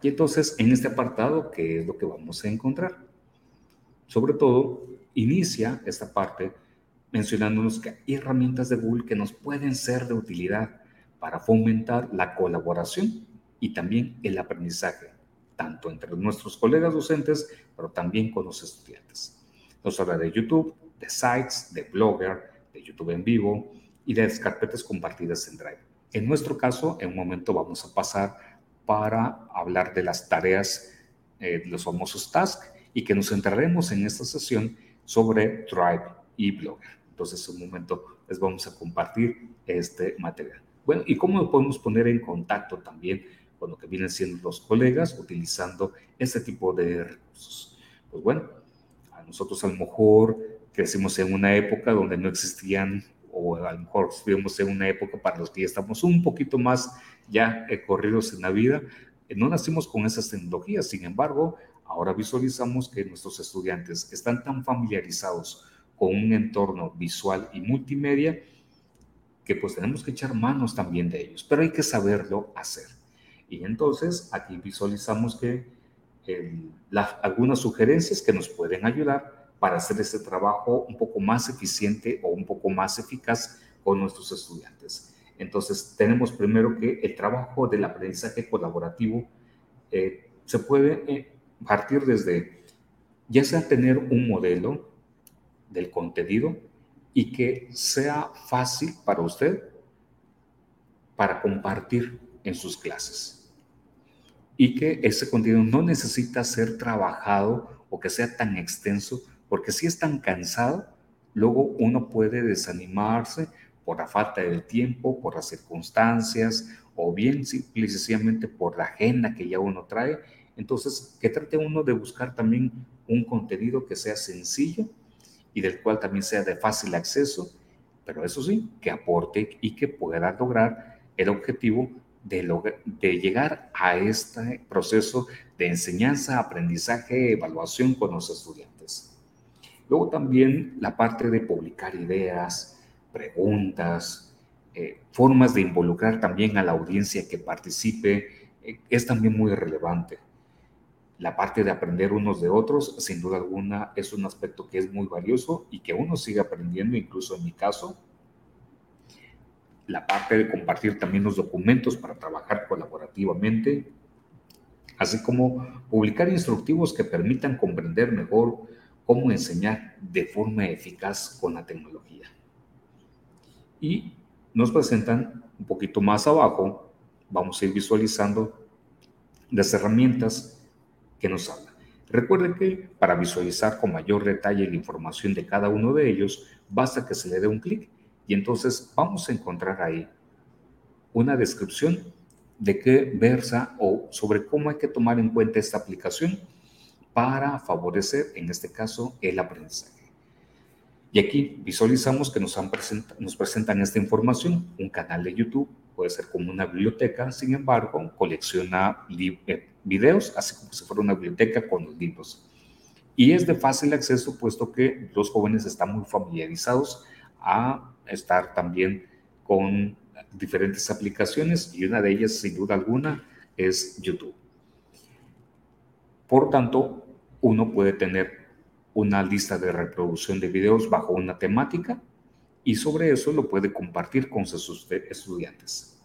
[SPEAKER 1] Y entonces en este apartado, ¿qué es lo que vamos a encontrar? Sobre todo, inicia esta parte mencionándonos que hay herramientas de Google que nos pueden ser de utilidad para fomentar la colaboración y también el aprendizaje, tanto entre nuestros colegas docentes, pero también con los estudiantes. Nos habla de YouTube, de sites, de Blogger, de YouTube en vivo y de carpetas compartidas en Drive. En nuestro caso, en un momento vamos a pasar para hablar de las tareas, eh, los famosos tasks, y que nos centraremos en esta sesión sobre Drive y Blogger. Entonces, en un momento les vamos a compartir este material. Bueno, ¿y cómo lo podemos poner en contacto también con lo que vienen siendo los colegas utilizando este tipo de recursos? Pues bueno, a nosotros a lo mejor crecimos en una época donde no existían, o a lo mejor estuvimos en una época para los que ya estamos un poquito más ya eh, corridos en la vida, eh, no nacimos con esas tecnologías, sin embargo, ahora visualizamos que nuestros estudiantes están tan familiarizados con un entorno visual y multimedia que pues tenemos que echar manos también de ellos, pero hay que saberlo hacer. Y entonces aquí visualizamos que algunas sugerencias que nos pueden ayudar para hacer este trabajo un poco más eficiente o un poco más eficaz con nuestros estudiantes. Entonces tenemos primero que el trabajo del aprendizaje colaborativo eh, se puede eh, partir desde ya sea tener un modelo del contenido y que sea fácil para usted para compartir en sus clases. Y que ese contenido no necesita ser trabajado o que sea tan extenso, porque si es tan cansado, luego uno puede desanimarse por la falta del tiempo, por las circunstancias, o bien simplemente por la agenda que ya uno trae. Entonces, que trate uno de buscar también un contenido que sea sencillo y del cual también sea de fácil acceso, pero eso sí, que aporte y que pueda lograr el objetivo de, llegar a este proceso de enseñanza, aprendizaje, evaluación con los estudiantes. Luego también la parte de publicar ideas, preguntas, eh, formas de involucrar también a la audiencia que participe, eh, es también muy relevante la parte de aprender unos de otros, sin duda alguna, es un aspecto que es muy valioso y que uno sigue aprendiendo, incluso en mi caso. La parte de compartir también los documentos para trabajar colaborativamente, así como publicar instructivos que permitan comprender mejor cómo enseñar de forma eficaz con la tecnología. Y nos presentan un poquito más abajo, vamos a ir visualizando las herramientas que nos habla. Recuerden que para visualizar con mayor detalle la información de cada uno de ellos, basta que se le dé un clic y entonces vamos a encontrar ahí una descripción de qué versa o sobre cómo hay que tomar en cuenta esta aplicación para favorecer, en este caso, el aprendizaje. Y aquí visualizamos que nos, han nos presentan esta información, un canal de YouTube, puede ser como una biblioteca, sin embargo, colecciona eh, videos, así como si fuera una biblioteca con los libros. Y es de fácil acceso, puesto que los jóvenes están muy familiarizados a estar también con diferentes aplicaciones y una de ellas, sin duda alguna, es YouTube. Por tanto, uno puede tener una lista de reproducción de videos bajo una temática y sobre eso lo puede compartir con sus estudiantes.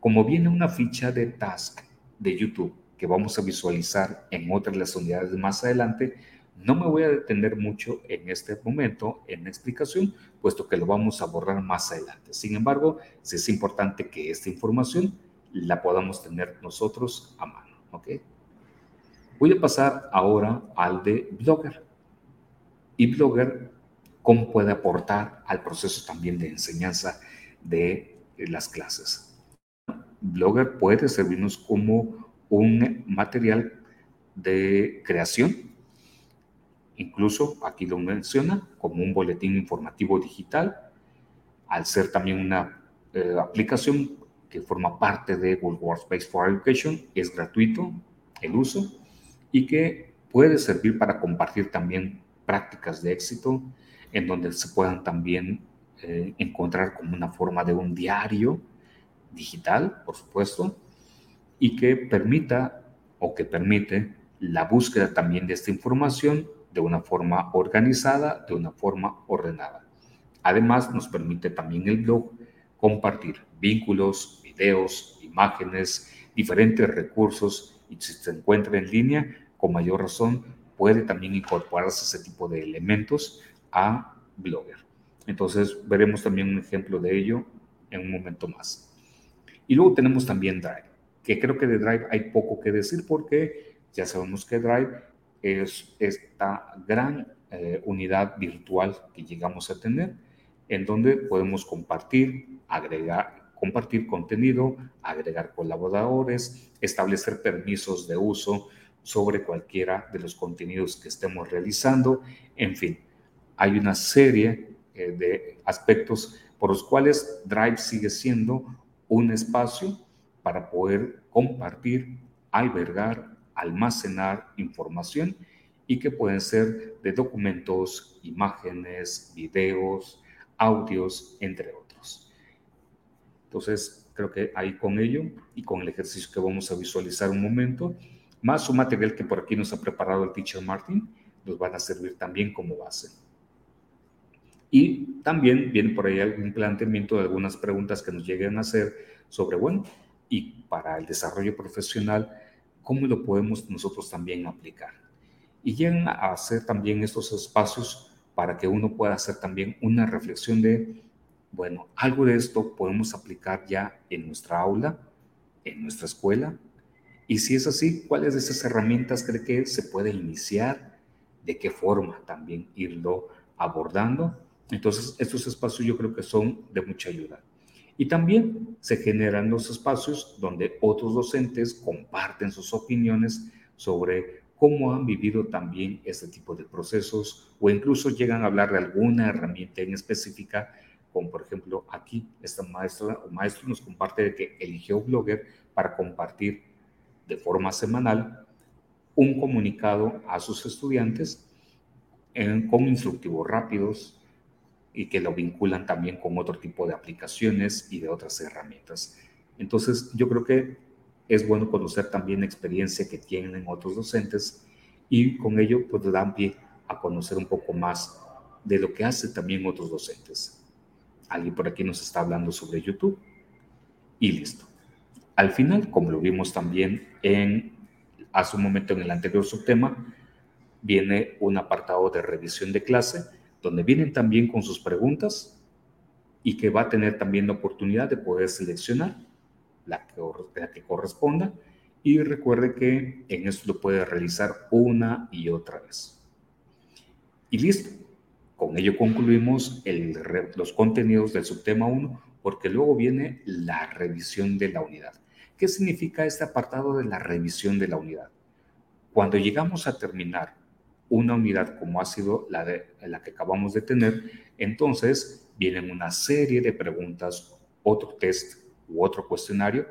[SPEAKER 1] Como viene una ficha de task de YouTube que vamos a visualizar en otras las unidades más adelante, no me voy a detener mucho en este momento en la explicación, puesto que lo vamos a borrar más adelante. Sin embargo, sí es importante que esta información la podamos tener nosotros a mano. ¿ok? Voy a pasar ahora al de Blogger. Y Blogger, ¿cómo puede aportar al proceso también de enseñanza de las clases? Blogger puede servirnos como un material de creación, incluso aquí lo menciona como un boletín informativo digital, al ser también una eh, aplicación que forma parte de Google Workspace for Education, es gratuito el uso y que puede servir para compartir también prácticas de éxito en donde se puedan también eh, encontrar como una forma de un diario digital, por supuesto, y que permita o que permite la búsqueda también de esta información de una forma organizada, de una forma ordenada. Además, nos permite también el blog compartir vínculos, videos, imágenes, diferentes recursos y si se encuentra en línea, con mayor razón puede también incorporarse ese tipo de elementos a Blogger. Entonces veremos también un ejemplo de ello en un momento más. Y luego tenemos también Drive, que creo que de Drive hay poco que decir porque ya sabemos que Drive es esta gran eh, unidad virtual que llegamos a tener, en donde podemos compartir, agregar, compartir contenido, agregar colaboradores, establecer permisos de uso sobre cualquiera de los contenidos que estemos realizando, en fin, hay una serie eh, de aspectos por los cuales Drive sigue siendo un espacio para poder compartir, albergar, almacenar información y que pueden ser de documentos, imágenes, videos, audios, entre otros. Entonces, creo que ahí con ello y con el ejercicio que vamos a visualizar un momento, más un material que por aquí nos ha preparado el teacher Martin, nos van a servir también como base. Y también viene por ahí algún planteamiento de algunas preguntas que nos lleguen a hacer sobre, bueno, y para el desarrollo profesional, ¿cómo lo podemos nosotros también aplicar? Y llegan a hacer también estos espacios para que uno pueda hacer también una reflexión de, bueno, algo de esto podemos aplicar ya en nuestra aula, en nuestra escuela. Y si es así, ¿cuáles de esas herramientas cree que se puede iniciar? ¿De qué forma también irlo abordando? Entonces, estos espacios yo creo que son de mucha ayuda. Y también se generan los espacios donde otros docentes comparten sus opiniones sobre cómo han vivido también este tipo de procesos o incluso llegan a hablar de alguna herramienta en específica, como por ejemplo aquí esta maestra o maestro nos comparte de que eligió Blogger para compartir de forma semanal un comunicado a sus estudiantes con instructivos rápidos, y que lo vinculan también con otro tipo de aplicaciones y de otras herramientas. Entonces, yo creo que es bueno conocer también la experiencia que tienen otros docentes y con ello pues dan pie a conocer un poco más de lo que hacen también otros docentes. Alguien por aquí nos está hablando sobre YouTube y listo. Al final, como lo vimos también en hace un momento en el anterior subtema, viene un apartado de revisión de clase donde vienen también con sus preguntas y que va a tener también la oportunidad de poder seleccionar la que, la que corresponda. Y recuerde que en esto lo puede realizar una y otra vez. Y listo. Con ello concluimos los contenidos del subtema 1, porque luego viene la revisión de la unidad. ¿Qué significa este apartado de la revisión de la unidad? Cuando llegamos a terminar una unidad como ha sido la, de, la que acabamos de tener, entonces vienen una serie de preguntas, otro test u otro cuestionario,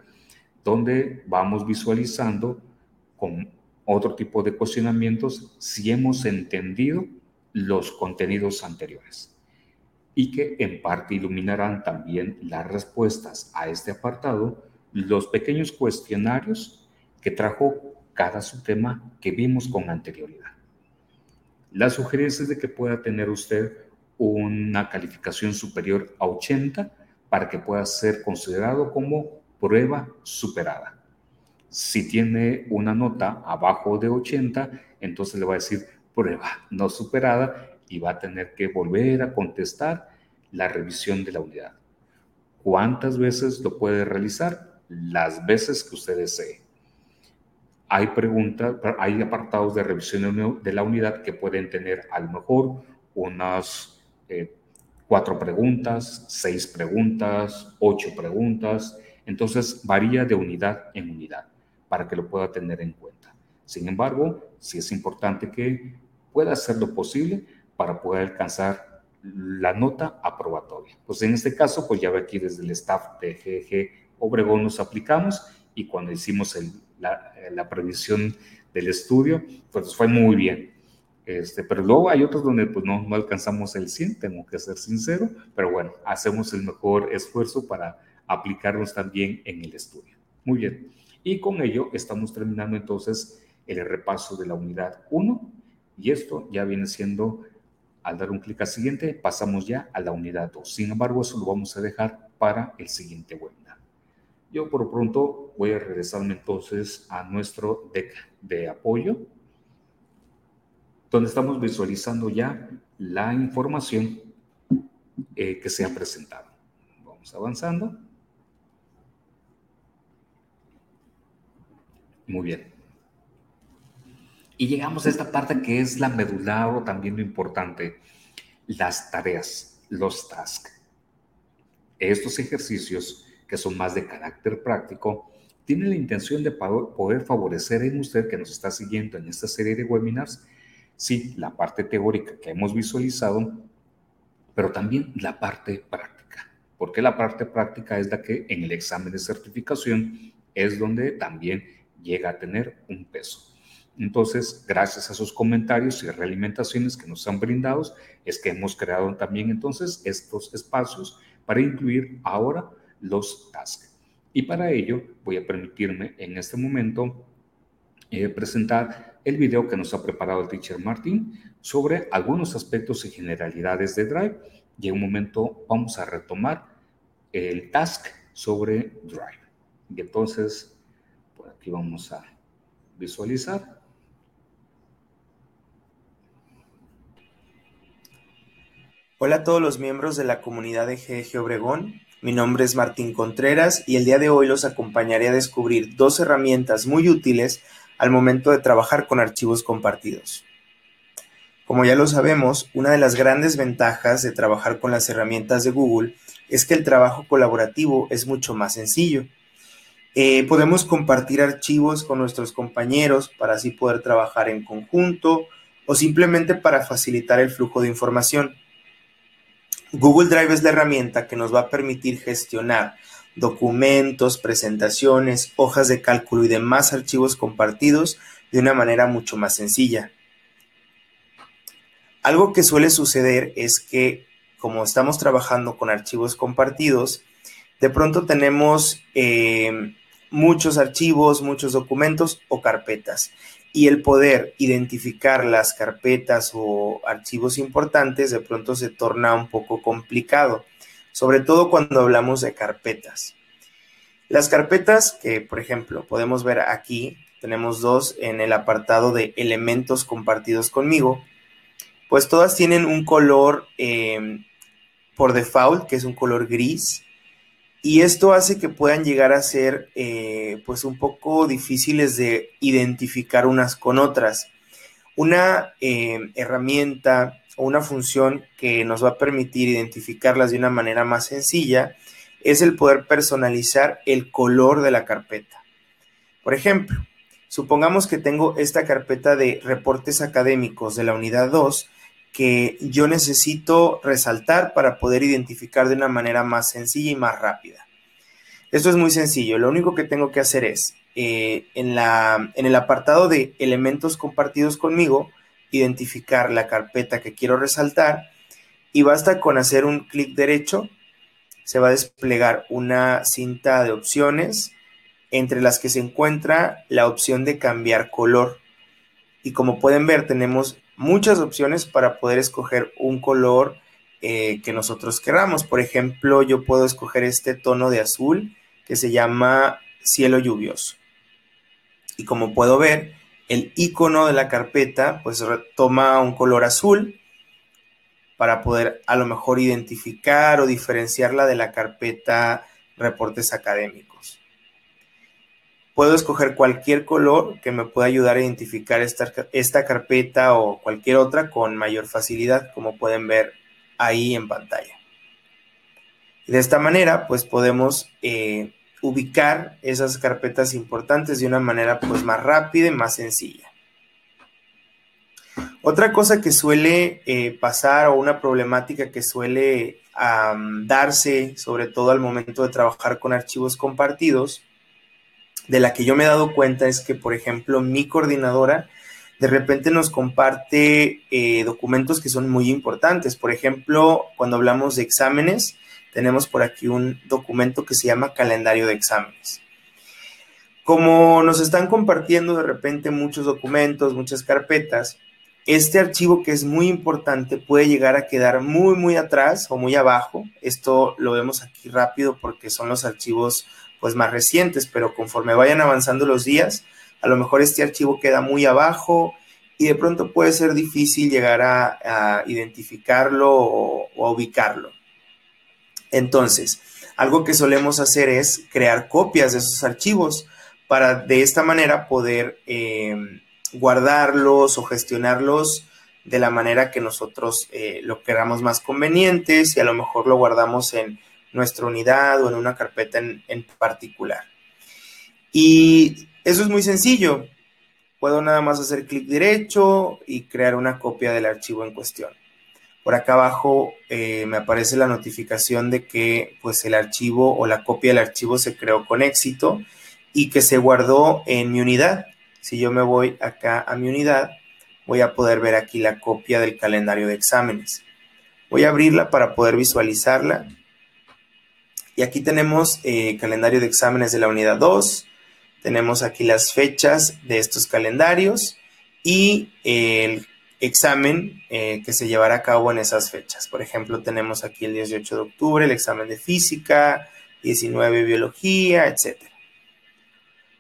[SPEAKER 1] donde vamos visualizando con otro tipo de cuestionamientos si hemos entendido los contenidos anteriores y que en parte iluminarán también las respuestas a este apartado, los pequeños cuestionarios que trajo cada subtema que vimos con anterioridad. La sugerencia es de que pueda tener usted una calificación superior a 80 para que pueda ser considerado como prueba superada. Si tiene una nota abajo de 80, entonces le va a decir prueba no superada y va a tener que volver a contestar la revisión de la unidad. ¿Cuántas veces lo puede realizar? Las veces que usted desee hay preguntas, hay apartados de revisión de la unidad que pueden tener a lo mejor unas eh, cuatro preguntas, seis preguntas, ocho preguntas. Entonces varía de unidad en unidad para que lo pueda tener en cuenta. Sin embargo, sí es importante que pueda hacer lo posible para poder alcanzar la nota aprobatoria. Pues en este caso, pues ya ve aquí desde el staff de GG Obregón nos aplicamos y cuando hicimos la, la, del estudio, pues fue muy bien. Este, pero luego hay otros donde pues no, no alcanzamos el 100, tengo que ser sincero, pero bueno, hacemos el mejor esfuerzo para aplicarnos también en el estudio. Muy bien. Y con ello estamos terminando entonces el repaso de la unidad 1 y esto ya viene siendo, al dar un clic al siguiente, pasamos ya a la unidad 2. Sin embargo, eso lo vamos a dejar para el siguiente webinar. Yo por pronto voy a regresarme entonces a nuestro deck de apoyo, donde estamos visualizando ya la información eh, que se ha presentado. Vamos avanzando. Muy bien. Y llegamos a esta parte que es la medular o también lo importante, las tareas, los tasks. Estos ejercicios, que son más de carácter práctico, tienen la intención de poder favorecer en usted que nos está siguiendo en esta serie de webinars, sí, la parte teórica que hemos visualizado, pero también la parte práctica. Porque la parte práctica es la que en el examen de certificación es donde también llega a tener un peso. Entonces, gracias a esos comentarios y realimentaciones que nos han brindado, es que hemos creado también entonces estos espacios para incluir ahora los tasks. Y para ello voy a permitirme en este momento eh, presentar el video que nos ha preparado el teacher Martín sobre algunos aspectos y generalidades de Drive. Y en un momento vamos a retomar el task sobre Drive. Y entonces Aquí vamos a visualizar.
[SPEAKER 3] Hola a todos los miembros de la comunidad de GG Obregón. Mi nombre es Martín Contreras y el día de hoy los acompañaré a descubrir dos herramientas muy útiles al momento de trabajar con archivos compartidos. Como ya lo sabemos, una de las grandes ventajas de trabajar con las herramientas de Google es que el trabajo colaborativo es mucho más sencillo. Eh, podemos compartir archivos con nuestros compañeros para así poder trabajar en conjunto o simplemente para facilitar el flujo de información. Google Drive es la herramienta que nos va a permitir gestionar documentos, presentaciones, hojas de cálculo y demás archivos compartidos de una manera mucho más sencilla. Algo que suele suceder es que como estamos trabajando con archivos compartidos, de pronto tenemos eh, muchos archivos, muchos documentos o carpetas. Y el poder identificar las carpetas o archivos importantes de pronto se torna un poco complicado, sobre todo cuando hablamos de carpetas. Las carpetas que, por ejemplo, podemos ver aquí, tenemos dos en el apartado de elementos compartidos conmigo, pues todas tienen un color eh, por default, que es un color gris, y esto hace que puedan llegar a ser eh, pues un poco difíciles de identificar unas con otras. Una eh, herramienta o una función que nos va a permitir identificarlas de una manera más sencilla es el poder personalizar el color de la carpeta. Por ejemplo, supongamos que tengo esta carpeta de reportes académicos de la unidad 2 que yo necesito resaltar para poder identificar de una manera más sencilla y más rápida. Esto es muy sencillo, lo único que tengo que hacer es, eh, en, la, en el apartado de elementos compartidos conmigo, identificar la carpeta que quiero resaltar y basta con hacer un clic derecho, se va a desplegar una cinta de opciones entre las que se encuentra la opción de cambiar color. Y como pueden ver, tenemos muchas opciones para poder escoger un color eh, que nosotros queramos. Por ejemplo, yo puedo escoger este tono de azul que se llama cielo lluvioso. Y como puedo ver, el icono de la carpeta pues toma un color azul para poder a lo mejor identificar o diferenciarla de la carpeta reportes académicos. Puedo escoger cualquier color que me pueda ayudar a identificar esta, esta carpeta o cualquier otra con mayor facilidad, como pueden ver ahí en pantalla. de esta manera, pues podemos eh, ubicar esas carpetas importantes de una manera pues más rápida y más sencilla. Otra cosa que suele eh, pasar o una problemática que suele darse, sobre todo al momento de trabajar con archivos compartidos, de la que yo me he dado cuenta es que, por ejemplo, mi coordinadora de repente nos comparte eh, documentos que son muy importantes. Por ejemplo, cuando hablamos de exámenes, tenemos por aquí un documento que se llama calendario de exámenes. Como nos están compartiendo de repente muchos documentos, muchas carpetas, este archivo que es muy importante puede llegar a quedar muy, muy atrás o muy abajo. Esto lo vemos aquí rápido porque son los archivos pues más recientes, pero conforme vayan avanzando los días, a lo mejor este archivo queda muy abajo y de pronto puede ser difícil llegar a, identificarlo o, a ubicarlo. Entonces, algo que solemos hacer es crear copias de esos archivos para de esta manera poder eh, guardarlos o gestionarlos de la manera que nosotros eh, lo queramos más conveniente, si a lo mejor lo guardamos en nuestra unidad o en una carpeta en, particular. Y eso es muy sencillo. Puedo nada más hacer clic derecho y crear una copia del archivo en cuestión. Por acá abajo eh, me aparece la notificación de que pues el archivo o la copia del archivo se creó con éxito y que se guardó en mi unidad. Si yo me voy acá a mi unidad, voy a poder ver aquí la copia del calendario de exámenes. Voy a abrirla para poder visualizarla y aquí tenemos eh, calendario de exámenes de la unidad 2. Tenemos aquí las fechas de estos calendarios y el examen eh, que se llevará a cabo en esas fechas. Por ejemplo, tenemos aquí el 18 de octubre el examen de física, 19 biología, etc.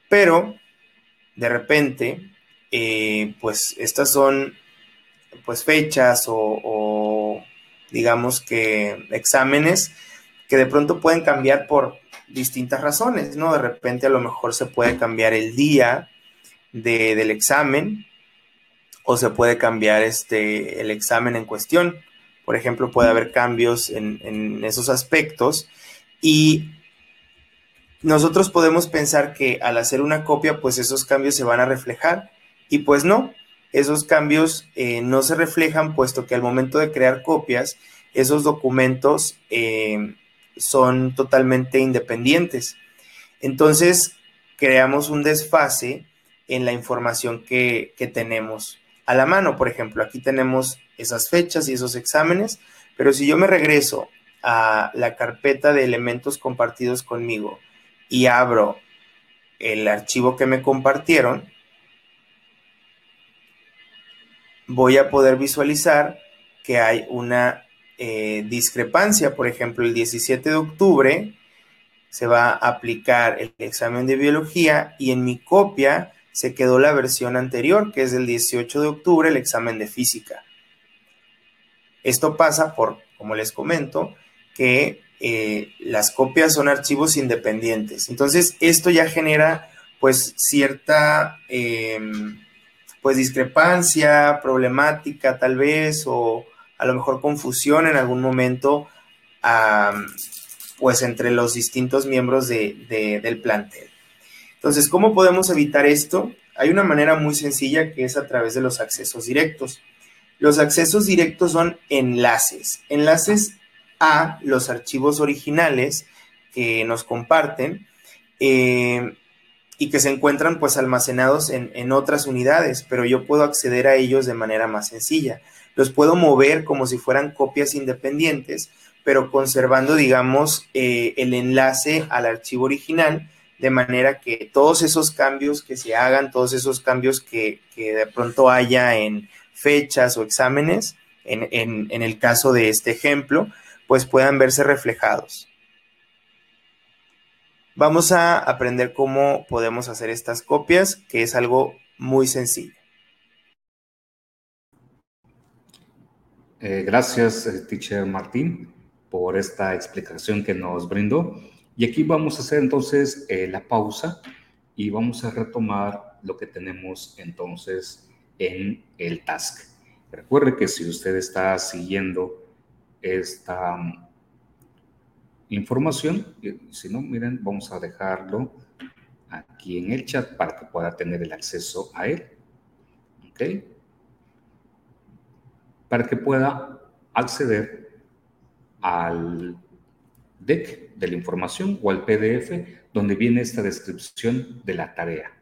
[SPEAKER 3] Pero, de repente, eh, pues estas son pues fechas o digamos que exámenes que de pronto pueden cambiar por distintas razones, ¿no? De repente a lo mejor se puede cambiar el día del examen o se puede cambiar este, el examen en cuestión. Por ejemplo, puede haber cambios en, en esos aspectos y nosotros podemos pensar que al hacer una copia, pues esos cambios se van a reflejar y pues no, esos cambios eh, no se reflejan puesto que al momento de crear copias, esos documentos eh, son totalmente independientes. Entonces, creamos un desfase en la información que, tenemos a la mano. Por ejemplo, aquí tenemos esas fechas y esos exámenes, pero si yo me regreso a la carpeta de elementos compartidos conmigo y abro el archivo que me compartieron, voy a poder visualizar que hay una eh, discrepancia. Por ejemplo, el 17 de octubre se va a aplicar el examen de biología y en mi copia se quedó la versión anterior, que es del 18 de octubre, el examen de física. Esto pasa por, como les comento, que eh, las copias son archivos independientes. Entonces, esto ya genera pues cierta em, pues discrepancia, problemática tal vez, o, a lo mejor confusión en algún momento, pues entre los distintos miembros del plantel. Entonces, ¿cómo podemos evitar esto? Hay una manera muy sencilla que es a través de los accesos directos. Los accesos directos son enlaces, enlaces a los archivos originales que nos comparten eh, y que se encuentran pues almacenados en, en, otras unidades, pero yo puedo acceder a ellos de manera más sencilla los puedo mover como si fueran copias independientes, pero conservando, digamos, eh, el enlace al archivo original, de manera que todos esos cambios que se hagan, todos esos cambios que, de pronto haya en fechas o exámenes, en, en el caso de este ejemplo, pues puedan verse reflejados. Vamos a aprender cómo podemos hacer estas copias, que es algo muy sencillo.
[SPEAKER 1] Eh, gracias, eh, teacher Martín, por esta explicación que nos brindó. Y aquí vamos a hacer entonces eh, la pausa y vamos a retomar lo que tenemos entonces en el task. Recuerde que si usted está siguiendo esta um, información, si no, miren, vamos a dejarlo aquí en el chat para que pueda tener el acceso a él. ¿Ok? Para que pueda acceder al deck de la información o al PDF donde viene esta descripción de la tarea.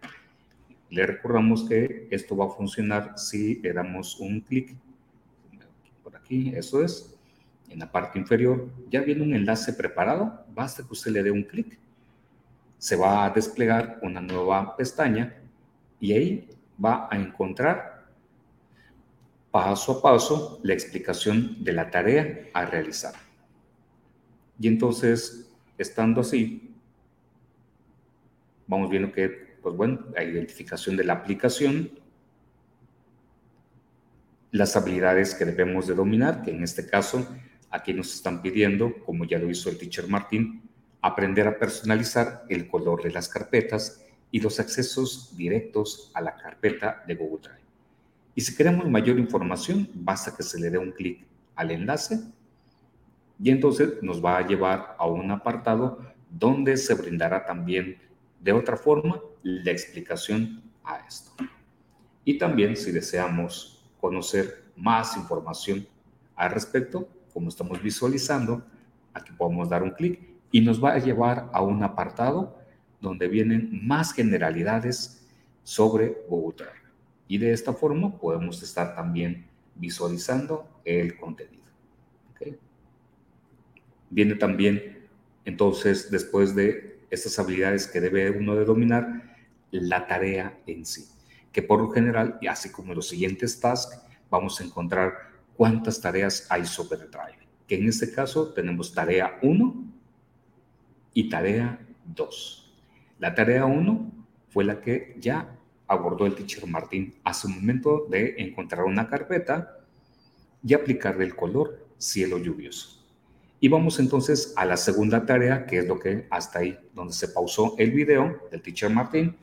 [SPEAKER 1] Le recordamos que esto va a funcionar si le damos un clic por aquí, eso es, en la parte inferior, ya viene un enlace preparado, basta que usted le dé un clic. Se va a desplegar una nueva pestaña y ahí va a encontrar paso a paso la explicación de la tarea a realizar. Y entonces, estando así, vamos viendo que, pues bueno, la identificación de la aplicación, las habilidades que debemos de dominar, que en este caso aquí nos están pidiendo, como ya lo hizo el teacher Martín, aprender a personalizar el color de las carpetas y los accesos directos a la carpeta de Google Drive. Y si queremos mayor información, basta que se le dé un clic al enlace y entonces nos va a llevar a un apartado donde se brindará también de otra forma la explicación a esto. Y también si deseamos conocer más información al respecto, como estamos visualizando, aquí podemos dar un clic y nos va a llevar a un apartado donde vienen más generalidades sobre Drive. Y de esta forma podemos estar también visualizando el contenido. Viene también, entonces, después de estas habilidades que debe uno dominar, la tarea en sí, que por lo general, y así como los siguientes tasks, vamos a encontrar cuántas tareas hay sobre Drive. Que en este caso tenemos tarea 1 y tarea 2. La tarea 1 fue la que ya abordó el teacher Martín hace un momento de encontrar una carpeta y aplicarle el color cielo lluvioso. Y vamos entonces a la segunda tarea, que es lo que hasta ahí, donde se pausó el video del teacher Martín,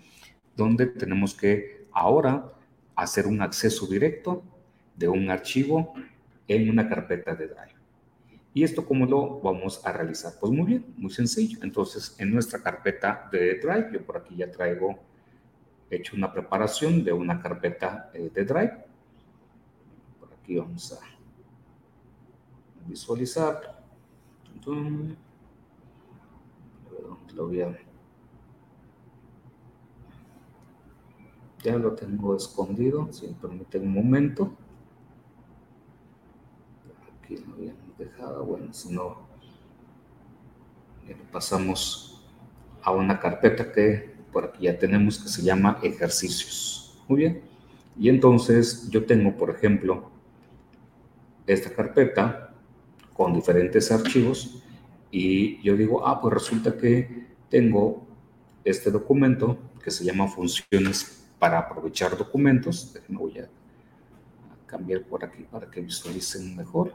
[SPEAKER 1] donde tenemos que ahora hacer un acceso directo de un archivo en una carpeta de Drive. ¿Y esto cómo lo vamos a realizar? Pues muy bien, muy sencillo. Entonces, en nuestra carpeta de Drive, yo por aquí ya traigo hecho una preparación de una carpeta eh, de Drive. Por aquí vamos a visualizar. Lo voy. Ya lo tengo escondido, si me permiten un momento. Aquí lo habíamos dejado, bueno, si no, pasamos a una carpeta que por aquí ya tenemos que se llama ejercicios. Muy bien. Y entonces yo tengo, por ejemplo, esta carpeta con diferentes archivos y yo digo, ah, pues resulta que tengo este documento que se llama funciones para aprovechar documentos. Déjenme voy a cambiar por aquí para que visualicen mejor.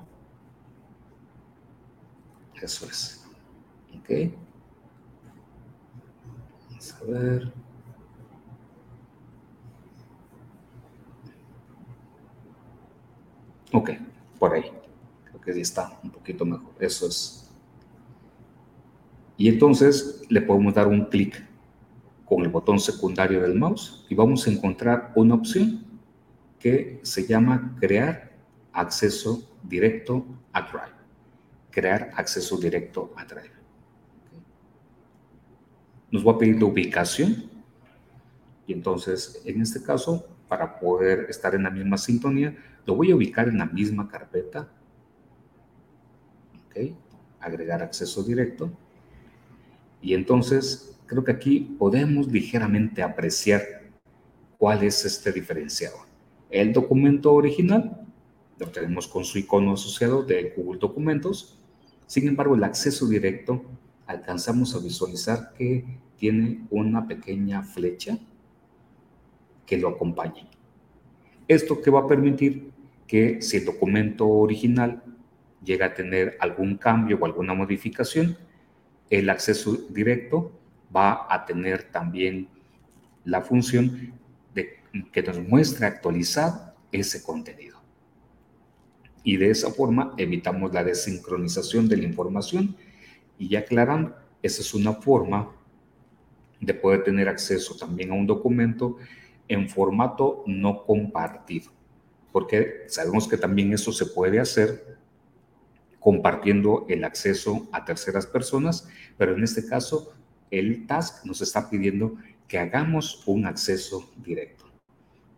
[SPEAKER 1] Eso es. Ok. Vamos a ver. Ok, por ahí que sí está un poquito mejor. Eso es. Y entonces le podemos dar un clic con el botón secundario del mouse y vamos a encontrar una opción que se llama crear acceso directo a Drive. Crear acceso directo a Drive. Nos va a pedir la ubicación y entonces en este caso para poder estar en la misma sintonía lo voy a ubicar en la misma carpeta Agregar acceso directo. Y entonces creo que aquí podemos ligeramente apreciar cuál es este diferenciador. El documento original lo tenemos con su icono asociado de Google Documentos. Sin embargo, el acceso directo alcanzamos a visualizar que tiene una pequeña flecha que lo acompaña. Esto que va a permitir que si el documento original llega a tener algún cambio o alguna modificación, el acceso directo va a tener también la función de que nos muestre actualizado ese contenido. Y de esa forma evitamos la desincronización de la información y ya aclarando, esa es una forma de poder tener acceso también a un documento en formato no compartido, porque sabemos que también eso se puede hacer compartiendo el acceso a terceras personas, pero en este caso el task nos está pidiendo que hagamos un acceso directo.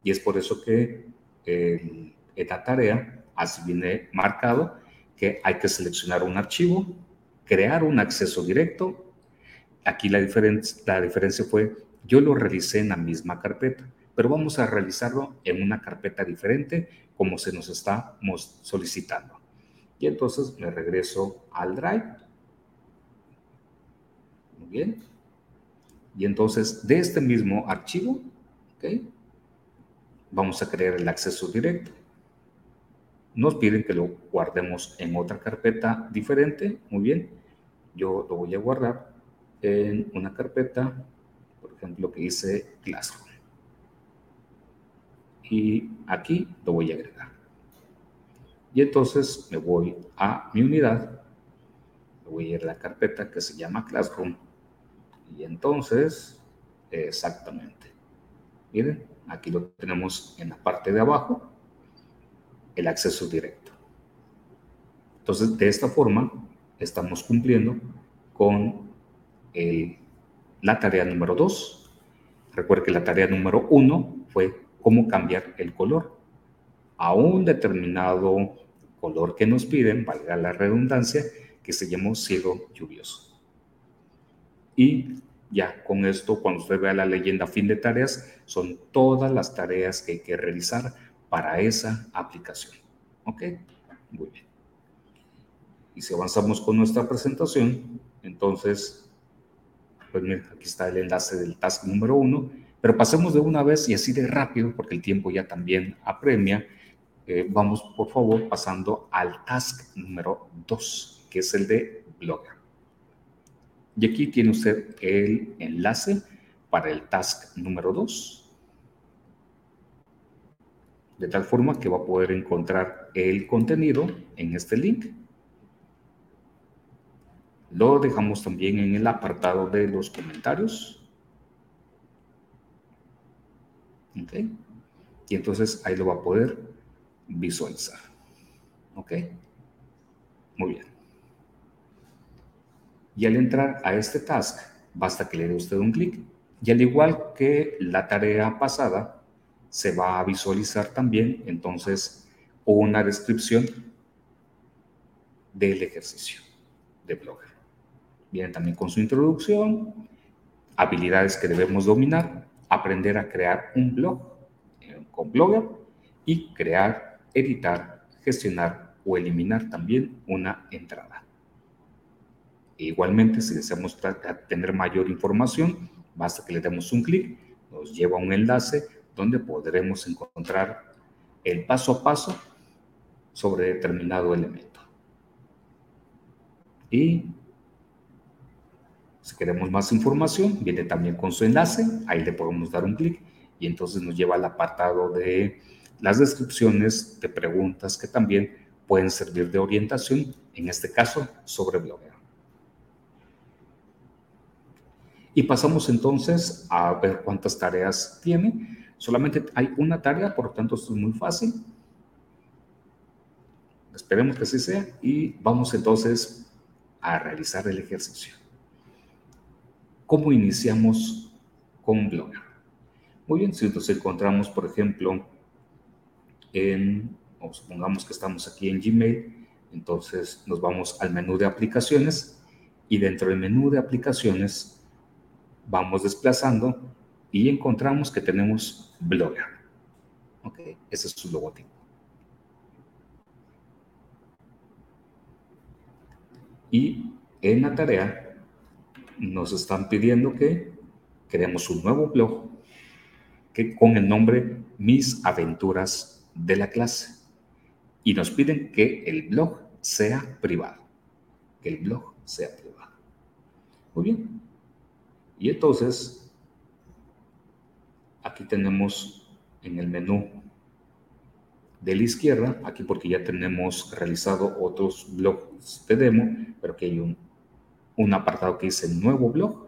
[SPEAKER 1] Y es por eso que en esta tarea, así viene marcado, que hay que seleccionar un archivo, crear un acceso directo. Aquí la, la diferencia fue, yo lo realicé en la misma carpeta, pero vamos a realizarlo en una carpeta diferente como se nos está solicitando. Y entonces me regreso al Drive. Muy bien. Y entonces de este mismo archivo, vamos a crear el acceso directo. Nos piden que lo guardemos en otra carpeta diferente. Muy bien. Yo lo voy a guardar en una carpeta, por ejemplo, que dice Classroom. Y aquí lo voy a agregar. Y entonces me voy a mi unidad. Voy a ir a la carpeta que se llama Classroom. Y entonces, exactamente. Miren, aquí lo tenemos en la parte de abajo, el acceso directo. Entonces, de esta forma, estamos cumpliendo con la tarea número 2. Recuerde que la tarea número 1 fue cómo cambiar el color a un determinado color que nos piden, valga la redundancia, que se llamó ciego lluvioso. Y ya con esto, cuando usted vea la leyenda fin de tareas, son todas las tareas que hay que realizar para esa aplicación. ¿Ok? Muy bien. Y si avanzamos con nuestra presentación, entonces, pues mira, aquí está el enlace del task número uno, pero pasemos de una vez y así de rápido, porque el tiempo ya también apremia, eh, vamos por favor pasando al task número 2, que es el de Blogger. Y aquí tiene usted el enlace para el task número 2. De tal forma que va a poder encontrar el contenido en este link. Lo dejamos también en el apartado de los comentarios. ¿Ok? Y entonces ahí lo va a poder visualizar. ¿Ok? Muy bien. Y al entrar a este task, basta que le dé usted un clic y al igual que la tarea pasada, se va a visualizar también entonces una descripción del ejercicio de Blogger. Viene también con su introducción, habilidades que debemos dominar, aprender a crear un blog eh, con Blogger y crear editar, gestionar o eliminar también una entrada. Igualmente, si deseamos tener mayor información, basta que le demos un clic, nos lleva a un enlace donde podremos encontrar el paso a paso sobre determinado elemento. Y si queremos más información, viene también con su enlace, ahí le podemos dar un clic y entonces nos lleva al apartado de las descripciones de preguntas que también pueden servir de orientación, en este caso sobre Blogger. Y pasamos entonces a ver cuántas tareas tiene. Solamente hay una tarea, por lo tanto esto es muy fácil. Esperemos que así sea y vamos entonces a realizar el ejercicio. ¿Cómo iniciamos con Blogger? Muy bien, si nos encontramos, por ejemplo, en, o supongamos que estamos aquí en Gmail, entonces nos vamos al menú de aplicaciones y dentro del menú de aplicaciones vamos desplazando y encontramos que tenemos Blogger. Ok, ese es su logotipo. Y en la tarea nos están pidiendo que creemos un nuevo blog que con el nombre Mis Aventuras de la clase y nos piden que el blog sea privado, que el blog sea privado. Muy bien. Y entonces, aquí tenemos en el menú de la izquierda, aquí porque ya tenemos realizado otros blogs de demo, pero que hay un, un apartado que dice nuevo blog.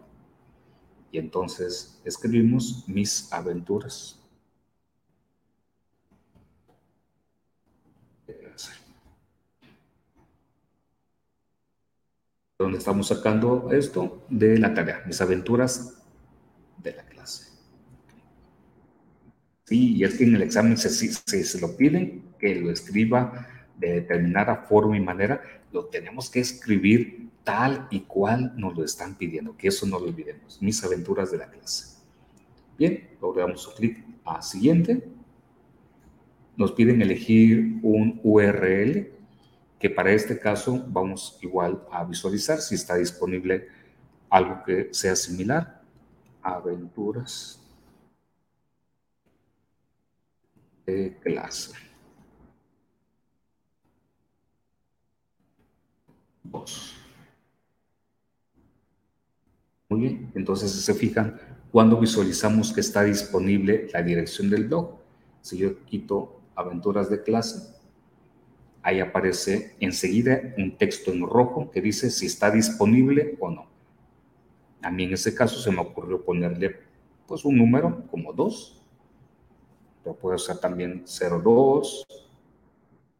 [SPEAKER 1] Y entonces escribimos mis aventuras ¿Dónde estamos sacando esto? De la tarea, mis aventuras de la clase. Sí, y es que en el examen se, se, se lo piden que lo escriba de determinada forma y manera, lo tenemos que escribir tal y cual nos lo están pidiendo, que eso no lo olvidemos, mis aventuras de la clase. Bien, luego damos un clic a siguiente. Nos piden elegir un URL que para este caso vamos igual a visualizar si está disponible algo que sea similar. Aventuras de clase. Muy bien, entonces se fijan cuando visualizamos que está disponible la dirección del blog. Si yo quito aventuras de clase, ahí aparece enseguida un texto en rojo que dice si está disponible o no. A mí en ese caso se me ocurrió ponerle pues un número como 2. Pero puede ser también 02,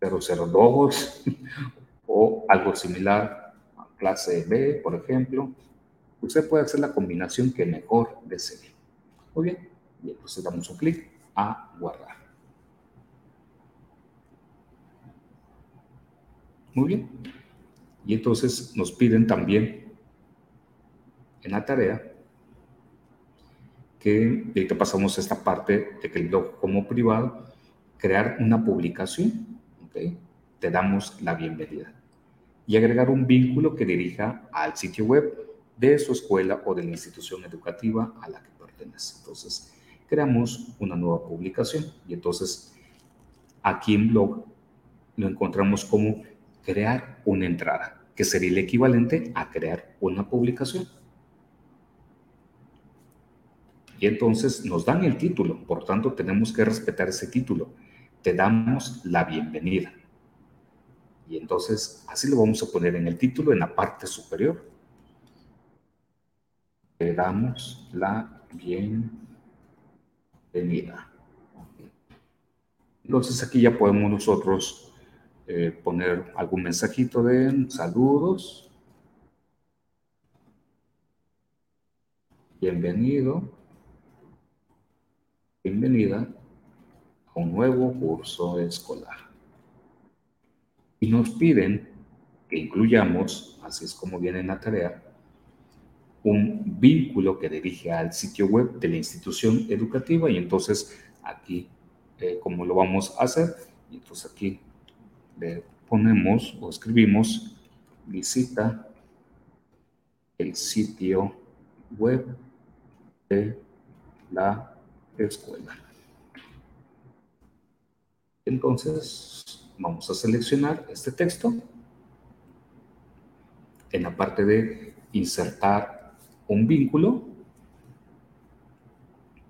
[SPEAKER 1] 002 o algo similar, clase B, por ejemplo. Usted puede hacer la combinación que mejor desee. Muy bien, y entonces damos un clic a guardar. Muy bien. Y entonces nos piden también en la tarea que, pasamos a esta parte de que el blog como privado, crear una publicación. ¿okay? Te damos la bienvenida y agregar un vínculo que dirija al sitio web de su escuela o de la institución educativa a la que pertenece. Entonces, creamos una nueva publicación y entonces aquí en blog lo encontramos como crear una entrada, que sería el equivalente a crear una publicación. Y entonces nos dan el título, por tanto tenemos que respetar ese título. Te damos la bienvenida. Y entonces así lo vamos a poner en el título, en la parte superior. Le damos la bienvenida. Entonces aquí ya podemos nosotros eh, poner algún mensajito de saludos. Bienvenido. Bienvenida a un nuevo curso escolar. Y nos piden que incluyamos, así es como viene en la tarea, un vínculo que dirige al sitio web de la institución educativa. Y entonces aquí, eh, como lo vamos a hacer, y entonces aquí le ponemos o escribimos visita el sitio web de la escuela. Entonces, vamos a seleccionar este texto. En la parte de insertar un vínculo.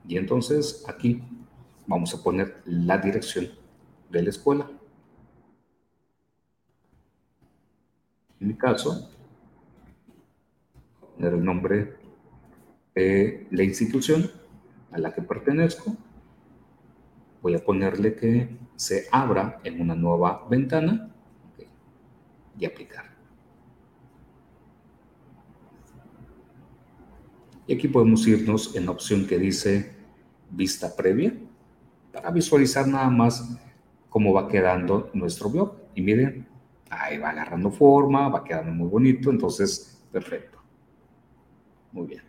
[SPEAKER 1] Y entonces aquí vamos a poner la dirección de la escuela. En mi caso, poner el nombre de la institución a la que pertenezco. Voy a ponerle que se abra en una nueva ventana y aplicar. Y aquí podemos irnos en la opción que dice vista previa para visualizar nada más cómo va quedando nuestro blog. Y miren, ahí va agarrando forma, va quedando muy bonito, entonces, perfecto. Muy bien.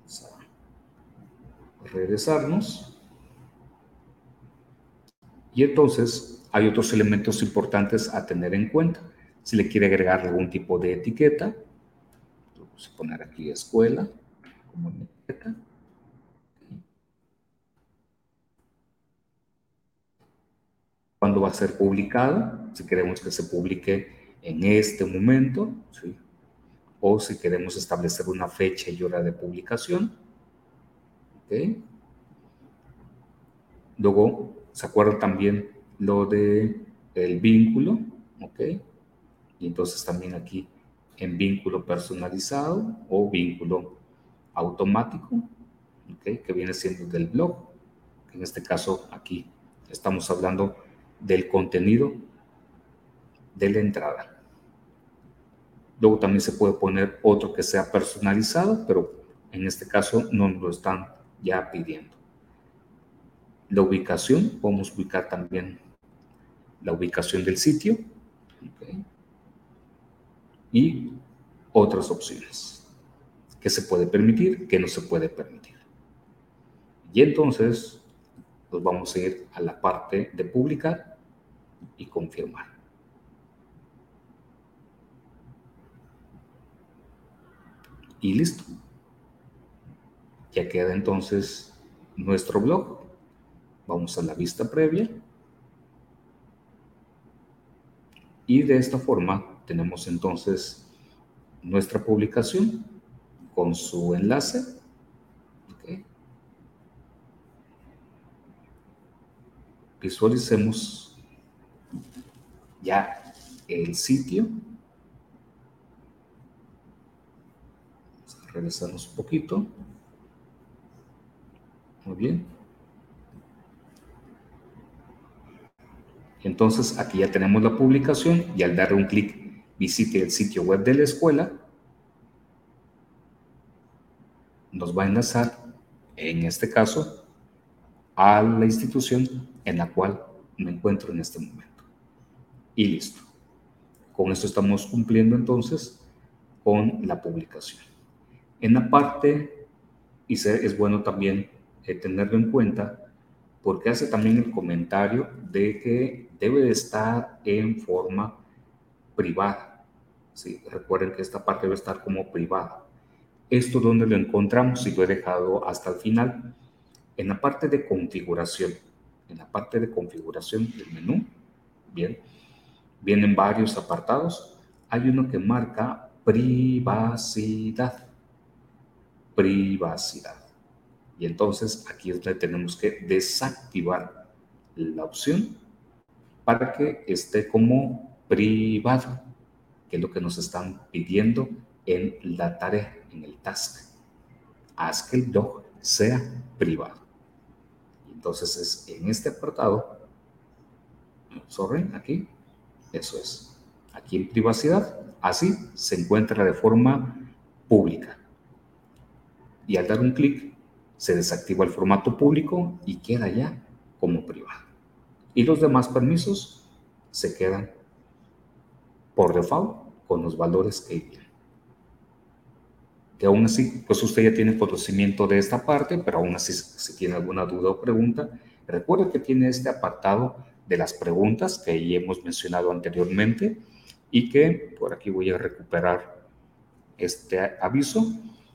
[SPEAKER 1] Vamos a regresarnos. Y entonces hay otros elementos importantes a tener en cuenta. Si le quiere agregar algún tipo de etiqueta, vamos a poner aquí escuela como etiqueta. ¿Cuándo va a ser publicado? Si queremos que se publique en este momento, o si queremos establecer una fecha y hora de publicación. ¿Okay? Luego ¿Se acuerdan también lo de el vínculo? ¿Ok? Y entonces también aquí en vínculo personalizado o vínculo automático, ¿ok? Que viene siendo del blog. En este caso aquí estamos hablando del contenido de la entrada. Luego también se puede poner otro que sea personalizado, pero en este caso no lo están ya pidiendo. La ubicación, podemos ubicar también la ubicación del sitio. Y otras opciones. que se puede permitir? que no se puede permitir? Y entonces nos vamos a ir a la parte de publicar y confirmar. Y listo. Ya queda entonces nuestro blog. Vamos a la vista previa. Y de esta forma tenemos entonces nuestra publicación con su enlace. Visualicemos ya el sitio. Regresamos un poquito. Muy bien. Entonces aquí ya tenemos la publicación y al darle un clic visite el sitio web de la escuela, nos va a enlazar, en este caso, a la institución en la cual me encuentro en este momento. Y listo. Con esto estamos cumpliendo entonces con la publicación. En la parte, y es bueno también eh, tenerlo en cuenta, porque hace también el comentario de que debe de estar en forma privada. Recuerden que esta parte debe estar como privada. ¿Esto dónde lo encontramos? Si lo he dejado hasta el final. En la parte de configuración. En la parte de configuración del menú. Bien. Vienen varios apartados. Hay uno que marca privacidad. Privacidad. Y entonces aquí es donde tenemos que desactivar la opción para que esté como privado, que es lo que nos están pidiendo en la tarea, en el task. Haz que el blog sea privado. Entonces es en este apartado, sorry, aquí, eso es. Aquí en privacidad, así se encuentra de forma pública. Y al dar un clic, se desactiva el formato público y queda ya como privado. Y los demás permisos se quedan por default con los valores que vienen. Que aún así, pues usted ya tiene conocimiento de esta parte, pero aún así, si tiene alguna duda o pregunta, recuerde que tiene este apartado de las preguntas que ya hemos mencionado anteriormente y que por aquí voy a recuperar este aviso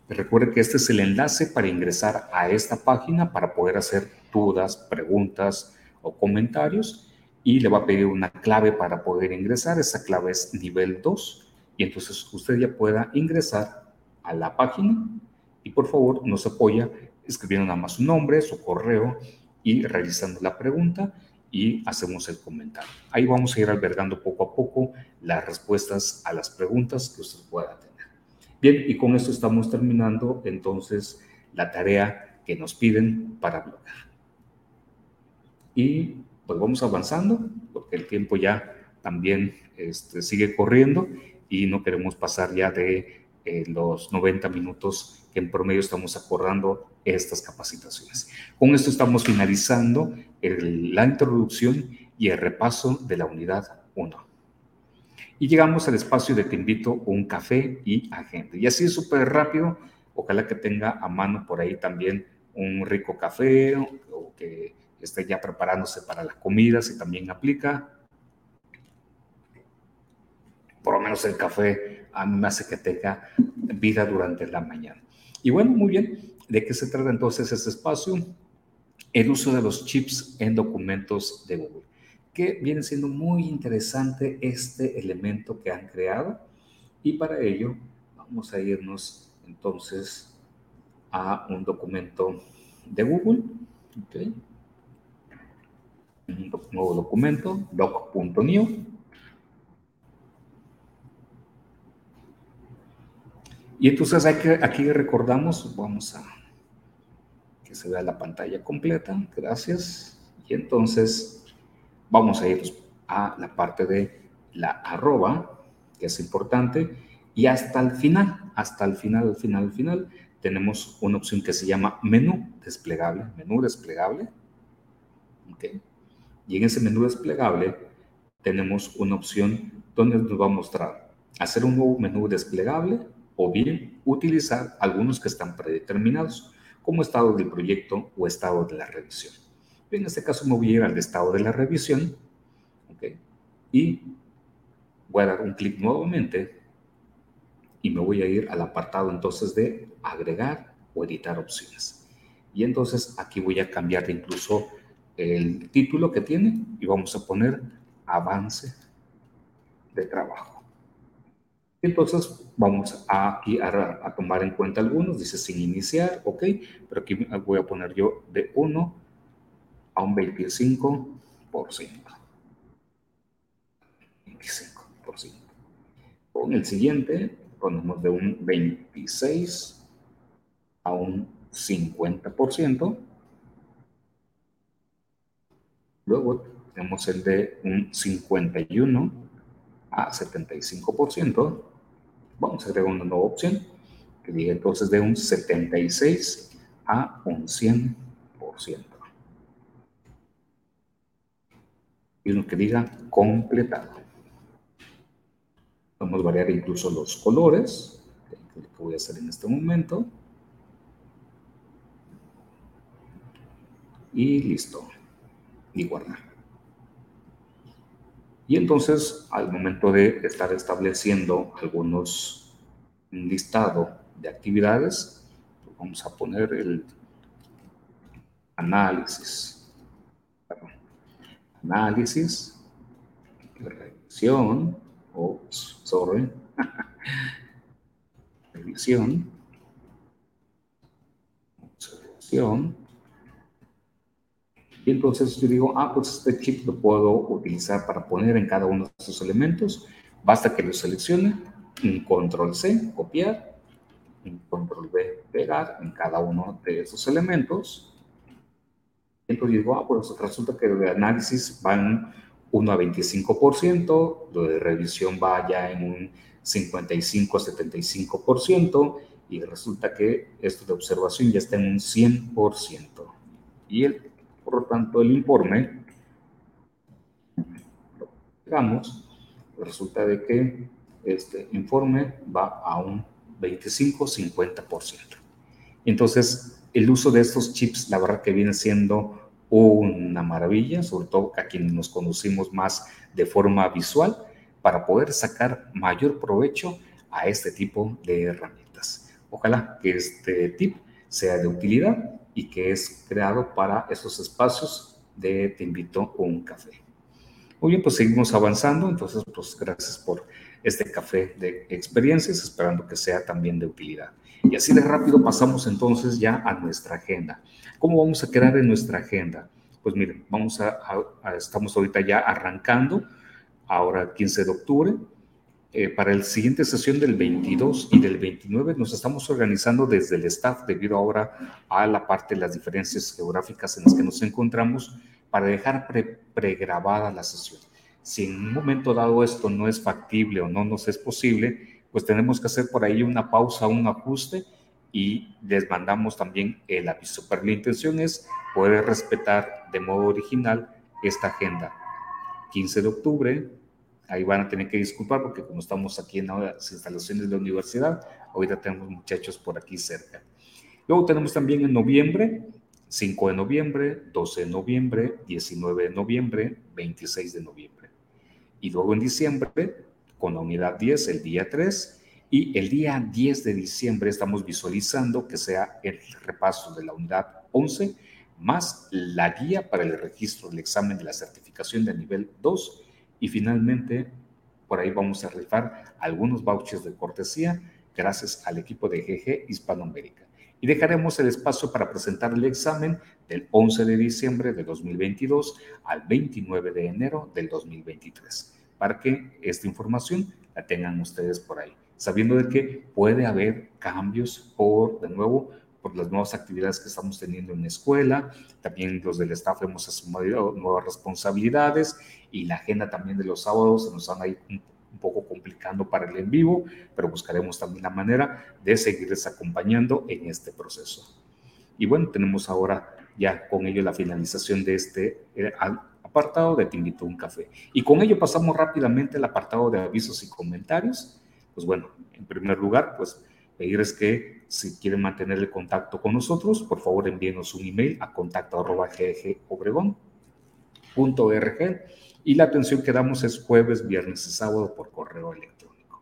[SPEAKER 1] Recuerde que este es el enlace para ingresar a esta página para poder hacer dudas, preguntas o comentarios y le va a pedir una clave para poder ingresar. Esa clave es nivel 2 y entonces usted ya pueda ingresar a la página y por favor nos apoya escribiendo nada más su nombre, su correo y realizando la pregunta y hacemos el comentario. Ahí vamos a ir albergando poco a poco las respuestas a las preguntas que usted pueda tener. Bien, y con esto estamos terminando entonces la tarea que nos piden para bloquear. Y pues vamos avanzando, porque el tiempo ya también este, sigue corriendo y no queremos pasar ya de eh, los 90 minutos que en promedio estamos acordando estas capacitaciones. Con esto estamos finalizando la introducción y el repaso de la unidad 1. Y llegamos al espacio de te invito un café y agenda. Y así es súper rápido. Ojalá que tenga a mano por ahí también un rico café o, que esté ya preparándose para las comidas si también aplica. Por lo menos el café a mí me hace que tenga vida durante la mañana. Y bueno, muy bien. ¿De qué se trata entonces este espacio? El uso de los chips en documentos de Google que viene siendo muy interesante este elemento que han creado y para ello vamos a irnos entonces a un documento de Google. Un nuevo documento, doc.new. Y entonces aquí recordamos, vamos a que se vea la pantalla completa, gracias. Y entonces vamos a ir a la parte de la arroba, que es importante, Y hasta el final, hasta el final, al final, al final, tenemos una opción que se llama menú desplegable, menú desplegable. Okay. Y en ese menú desplegable tenemos una opción donde nos va a mostrar hacer un nuevo menú desplegable o bien utilizar algunos que están predeterminados como estado del proyecto o estado de la revisión. En este caso me voy a ir al estado de la revisión okay, y voy a dar un clic nuevamente y me voy a ir al apartado entonces de agregar o editar opciones. Y entonces aquí voy a cambiar incluso el título que tiene y vamos a poner avance de trabajo. Entonces vamos aquí a, a, tomar en cuenta algunos, dice sin iniciar, ok, pero aquí voy a poner yo de 1 a un 25%. 25%. Con el siguiente ponemos de un 26 a un 50%. Luego tenemos el de un 51 a 75%. Vamos a agregar una nueva opción que diga entonces de un 76 a un 100%. Y uno que diga completado. A variar incluso los colores, que voy a hacer en este momento. Y listo. Y guardar. Y entonces, al momento de estar estableciendo algunos, un listado de actividades, vamos a poner el análisis. Análisis, revisión, Oops, sorry. Revisión. Observación. Y entonces yo digo, ah, pues este chip lo puedo utilizar para poner en cada uno de estos elementos. Basta que lo seleccione, control C, copiar, control V, pegar en cada uno de esos elementos. Entonces digo, ah, pues resulta que de análisis van 1 a 25%, lo de revisión va ya en un 55-75% y resulta que esto de observación ya está en un 100%. Y el, por lo tanto el informe, digamos, resulta de que este informe va a un 25-50%. Entonces, el uso de estos chips, la verdad que viene siendo una maravilla, sobre todo a quienes nos conocimos más de forma visual, para poder sacar mayor provecho a este tipo de herramientas. Ojalá que este tip sea de utilidad y que es creado para esos espacios de te invito a un café. Muy bien, pues seguimos avanzando, entonces pues gracias por este café de experiencias, esperando que sea también de utilidad. Y así de rápido pasamos entonces ya a nuestra agenda. ¿Cómo vamos a crear en nuestra agenda? Pues miren, vamos a, estamos ahorita ya arrancando, ahora 15 de octubre. Eh, para la siguiente sesión del 22 y del 29 nos estamos organizando desde el staff debido ahora a la parte de las diferencias geográficas en las que nos encontramos para dejar pregrabada la sesión. Si en un momento dado esto no es factible o no nos es posible, pues tenemos que hacer por ahí una pausa, un ajuste y les mandamos también el aviso. Pero la intención es poder respetar de modo original esta agenda. 15 de octubre, ahí van a tener que disculpar porque como estamos aquí en las instalaciones de la universidad, ahorita tenemos muchachos por aquí cerca. Luego tenemos también en noviembre, 5 de noviembre, 12 de noviembre, 19 de noviembre, 26 de noviembre. Y luego en diciembre, con la unidad 10, el día 3, y el día 10 de diciembre estamos visualizando que sea el repaso de la unidad 11 más la guía para el registro del examen de la certificación de nivel 2 y finalmente por ahí vamos a rifar algunos vouchers de cortesía gracias al equipo de GG Hispanoamérica. Y dejaremos el espacio para presentar el examen del 11 de diciembre de 2022 al 29 de enero del 2023, para que esta información la tengan ustedes por ahí sabiendo de que puede haber cambios por, de nuevo, por las nuevas actividades que estamos teniendo en la escuela, también los del staff hemos asumido nuevas responsabilidades y la agenda también de los sábados se nos han un poco complicando para el en vivo, pero buscaremos también la manera de seguirles acompañando en este proceso. Y bueno, tenemos ahora ya con ello la finalización de este eh, apartado de Te invito un café. Y con ello pasamos rápidamente al apartado de avisos y comentarios. Pues bueno, en primer lugar, pues pedirles que si quieren mantener el contacto con nosotros, por favor envíenos un email a contacto arroba y la atención que damos es jueves, viernes y sábado por correo electrónico.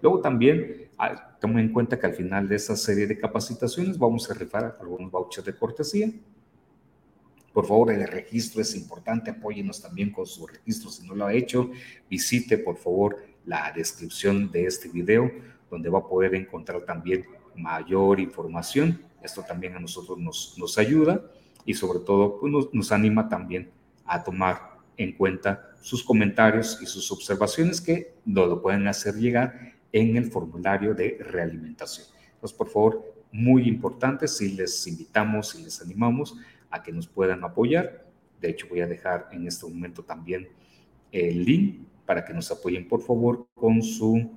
[SPEAKER 1] Luego también ah, tomen en cuenta que al final de esta serie de capacitaciones vamos a rifar algunos vouchers de cortesía por favor, el registro es importante, apóyenos también con su registro si no lo ha hecho. Visite, por favor, la descripción de este video, donde va a poder encontrar también mayor información. Esto también a nosotros nos, nos ayuda y sobre todo pues nos, nos anima también a tomar en cuenta sus comentarios y sus observaciones que nos lo pueden hacer llegar en el formulario de realimentación. Entonces, por favor, muy importante, si les invitamos y les animamos a que nos puedan apoyar. De hecho, voy a dejar en este momento también el link para que nos apoyen, por favor, con su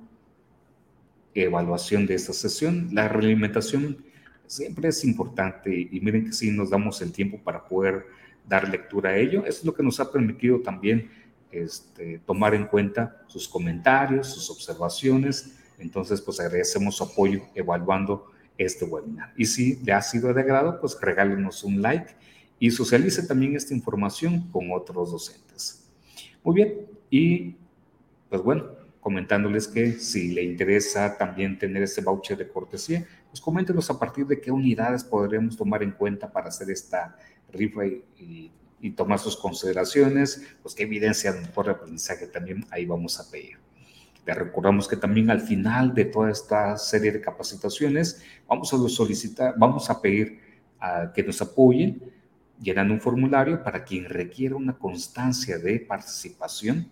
[SPEAKER 1] evaluación de esta sesión. La realimentación siempre es importante y miren que sí nos damos el tiempo para poder dar lectura a ello. Es lo que nos ha permitido también este, tomar en cuenta sus comentarios, sus observaciones. Entonces, pues agradecemos su apoyo evaluando este webinar. Y si le ha sido de agrado, pues regálenos un like y socialice también esta información con otros docentes. Muy bien, y pues bueno, comentándoles que si le interesa también tener ese voucher de cortesía, pues coméntenos a partir de qué unidades podremos tomar en cuenta para hacer esta rifa y, tomar sus consideraciones, pues qué evidencia de mejor aprendizaje también ahí vamos a pedir. Le recordamos que también al final de toda esta serie de capacitaciones vamos a solicitar, vamos a pedir a que nos apoyen llenando un formulario para quien requiera una constancia de participación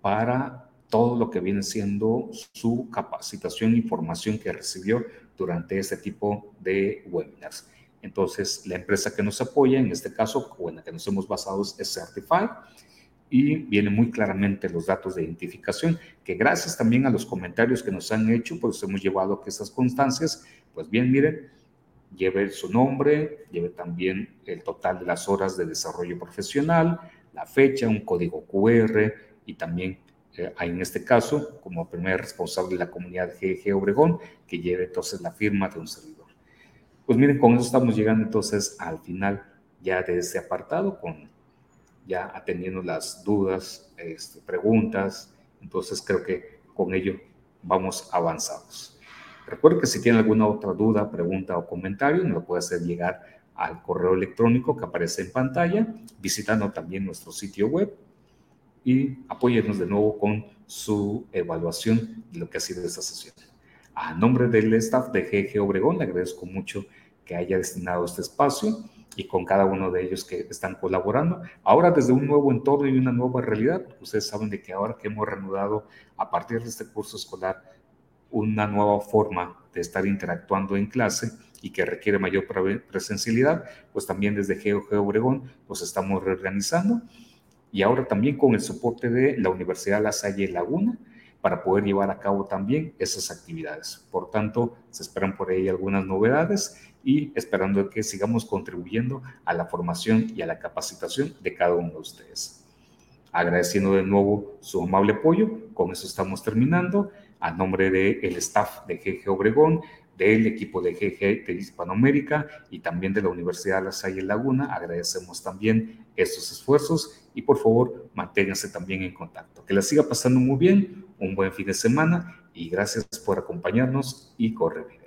[SPEAKER 1] para todo lo que viene siendo su capacitación y formación que recibió durante este tipo de webinars. Entonces, la empresa que nos apoya, en este caso, o en la que nos hemos basado es Certify, y vienen muy claramente los datos de identificación, que gracias también a los comentarios que nos han hecho, pues hemos llevado que esas constancias, pues bien, miren, lleve su nombre, lleve también el total de las horas de desarrollo profesional, la fecha, un código QR y también eh, en este caso, como primer responsable de la comunidad GG Obregón, que lleve entonces la firma de un servidor. Pues miren, con eso estamos llegando entonces al final ya de este apartado, con ya atendiendo las dudas, este, preguntas, entonces creo que con ello vamos avanzados. Recuerde que si tiene alguna otra duda, pregunta o comentario, nos lo puede hacer llegar al correo electrónico que aparece en pantalla, visitando también nuestro sitio web y apóyenos de nuevo con su evaluación de lo que ha sido esta sesión. A nombre del staff de GG Obregón, le agradezco mucho que haya destinado este espacio y con cada uno de ellos que están colaborando. Ahora desde un nuevo entorno y una nueva realidad, ustedes saben de que ahora que hemos reanudado a partir de este curso escolar una nueva forma de estar interactuando en clase y que requiere mayor presencialidad, pues también desde GeoG Obregón pues estamos reorganizando y ahora también con el soporte de la Universidad La Salle Laguna para poder llevar a cabo también esas actividades. Por tanto, se esperan por ahí algunas novedades y esperando que sigamos contribuyendo a la formación y a la capacitación de cada uno de ustedes. Agradeciendo de nuevo su amable apoyo, con eso estamos terminando a nombre del el staff de GG Obregón, del equipo de GG de Hispanoamérica y también de la Universidad de La Salle Laguna. Agradecemos también estos esfuerzos y por favor manténganse también en contacto. Que la siga pasando muy bien, un buen fin de semana y gracias por acompañarnos y corre bien.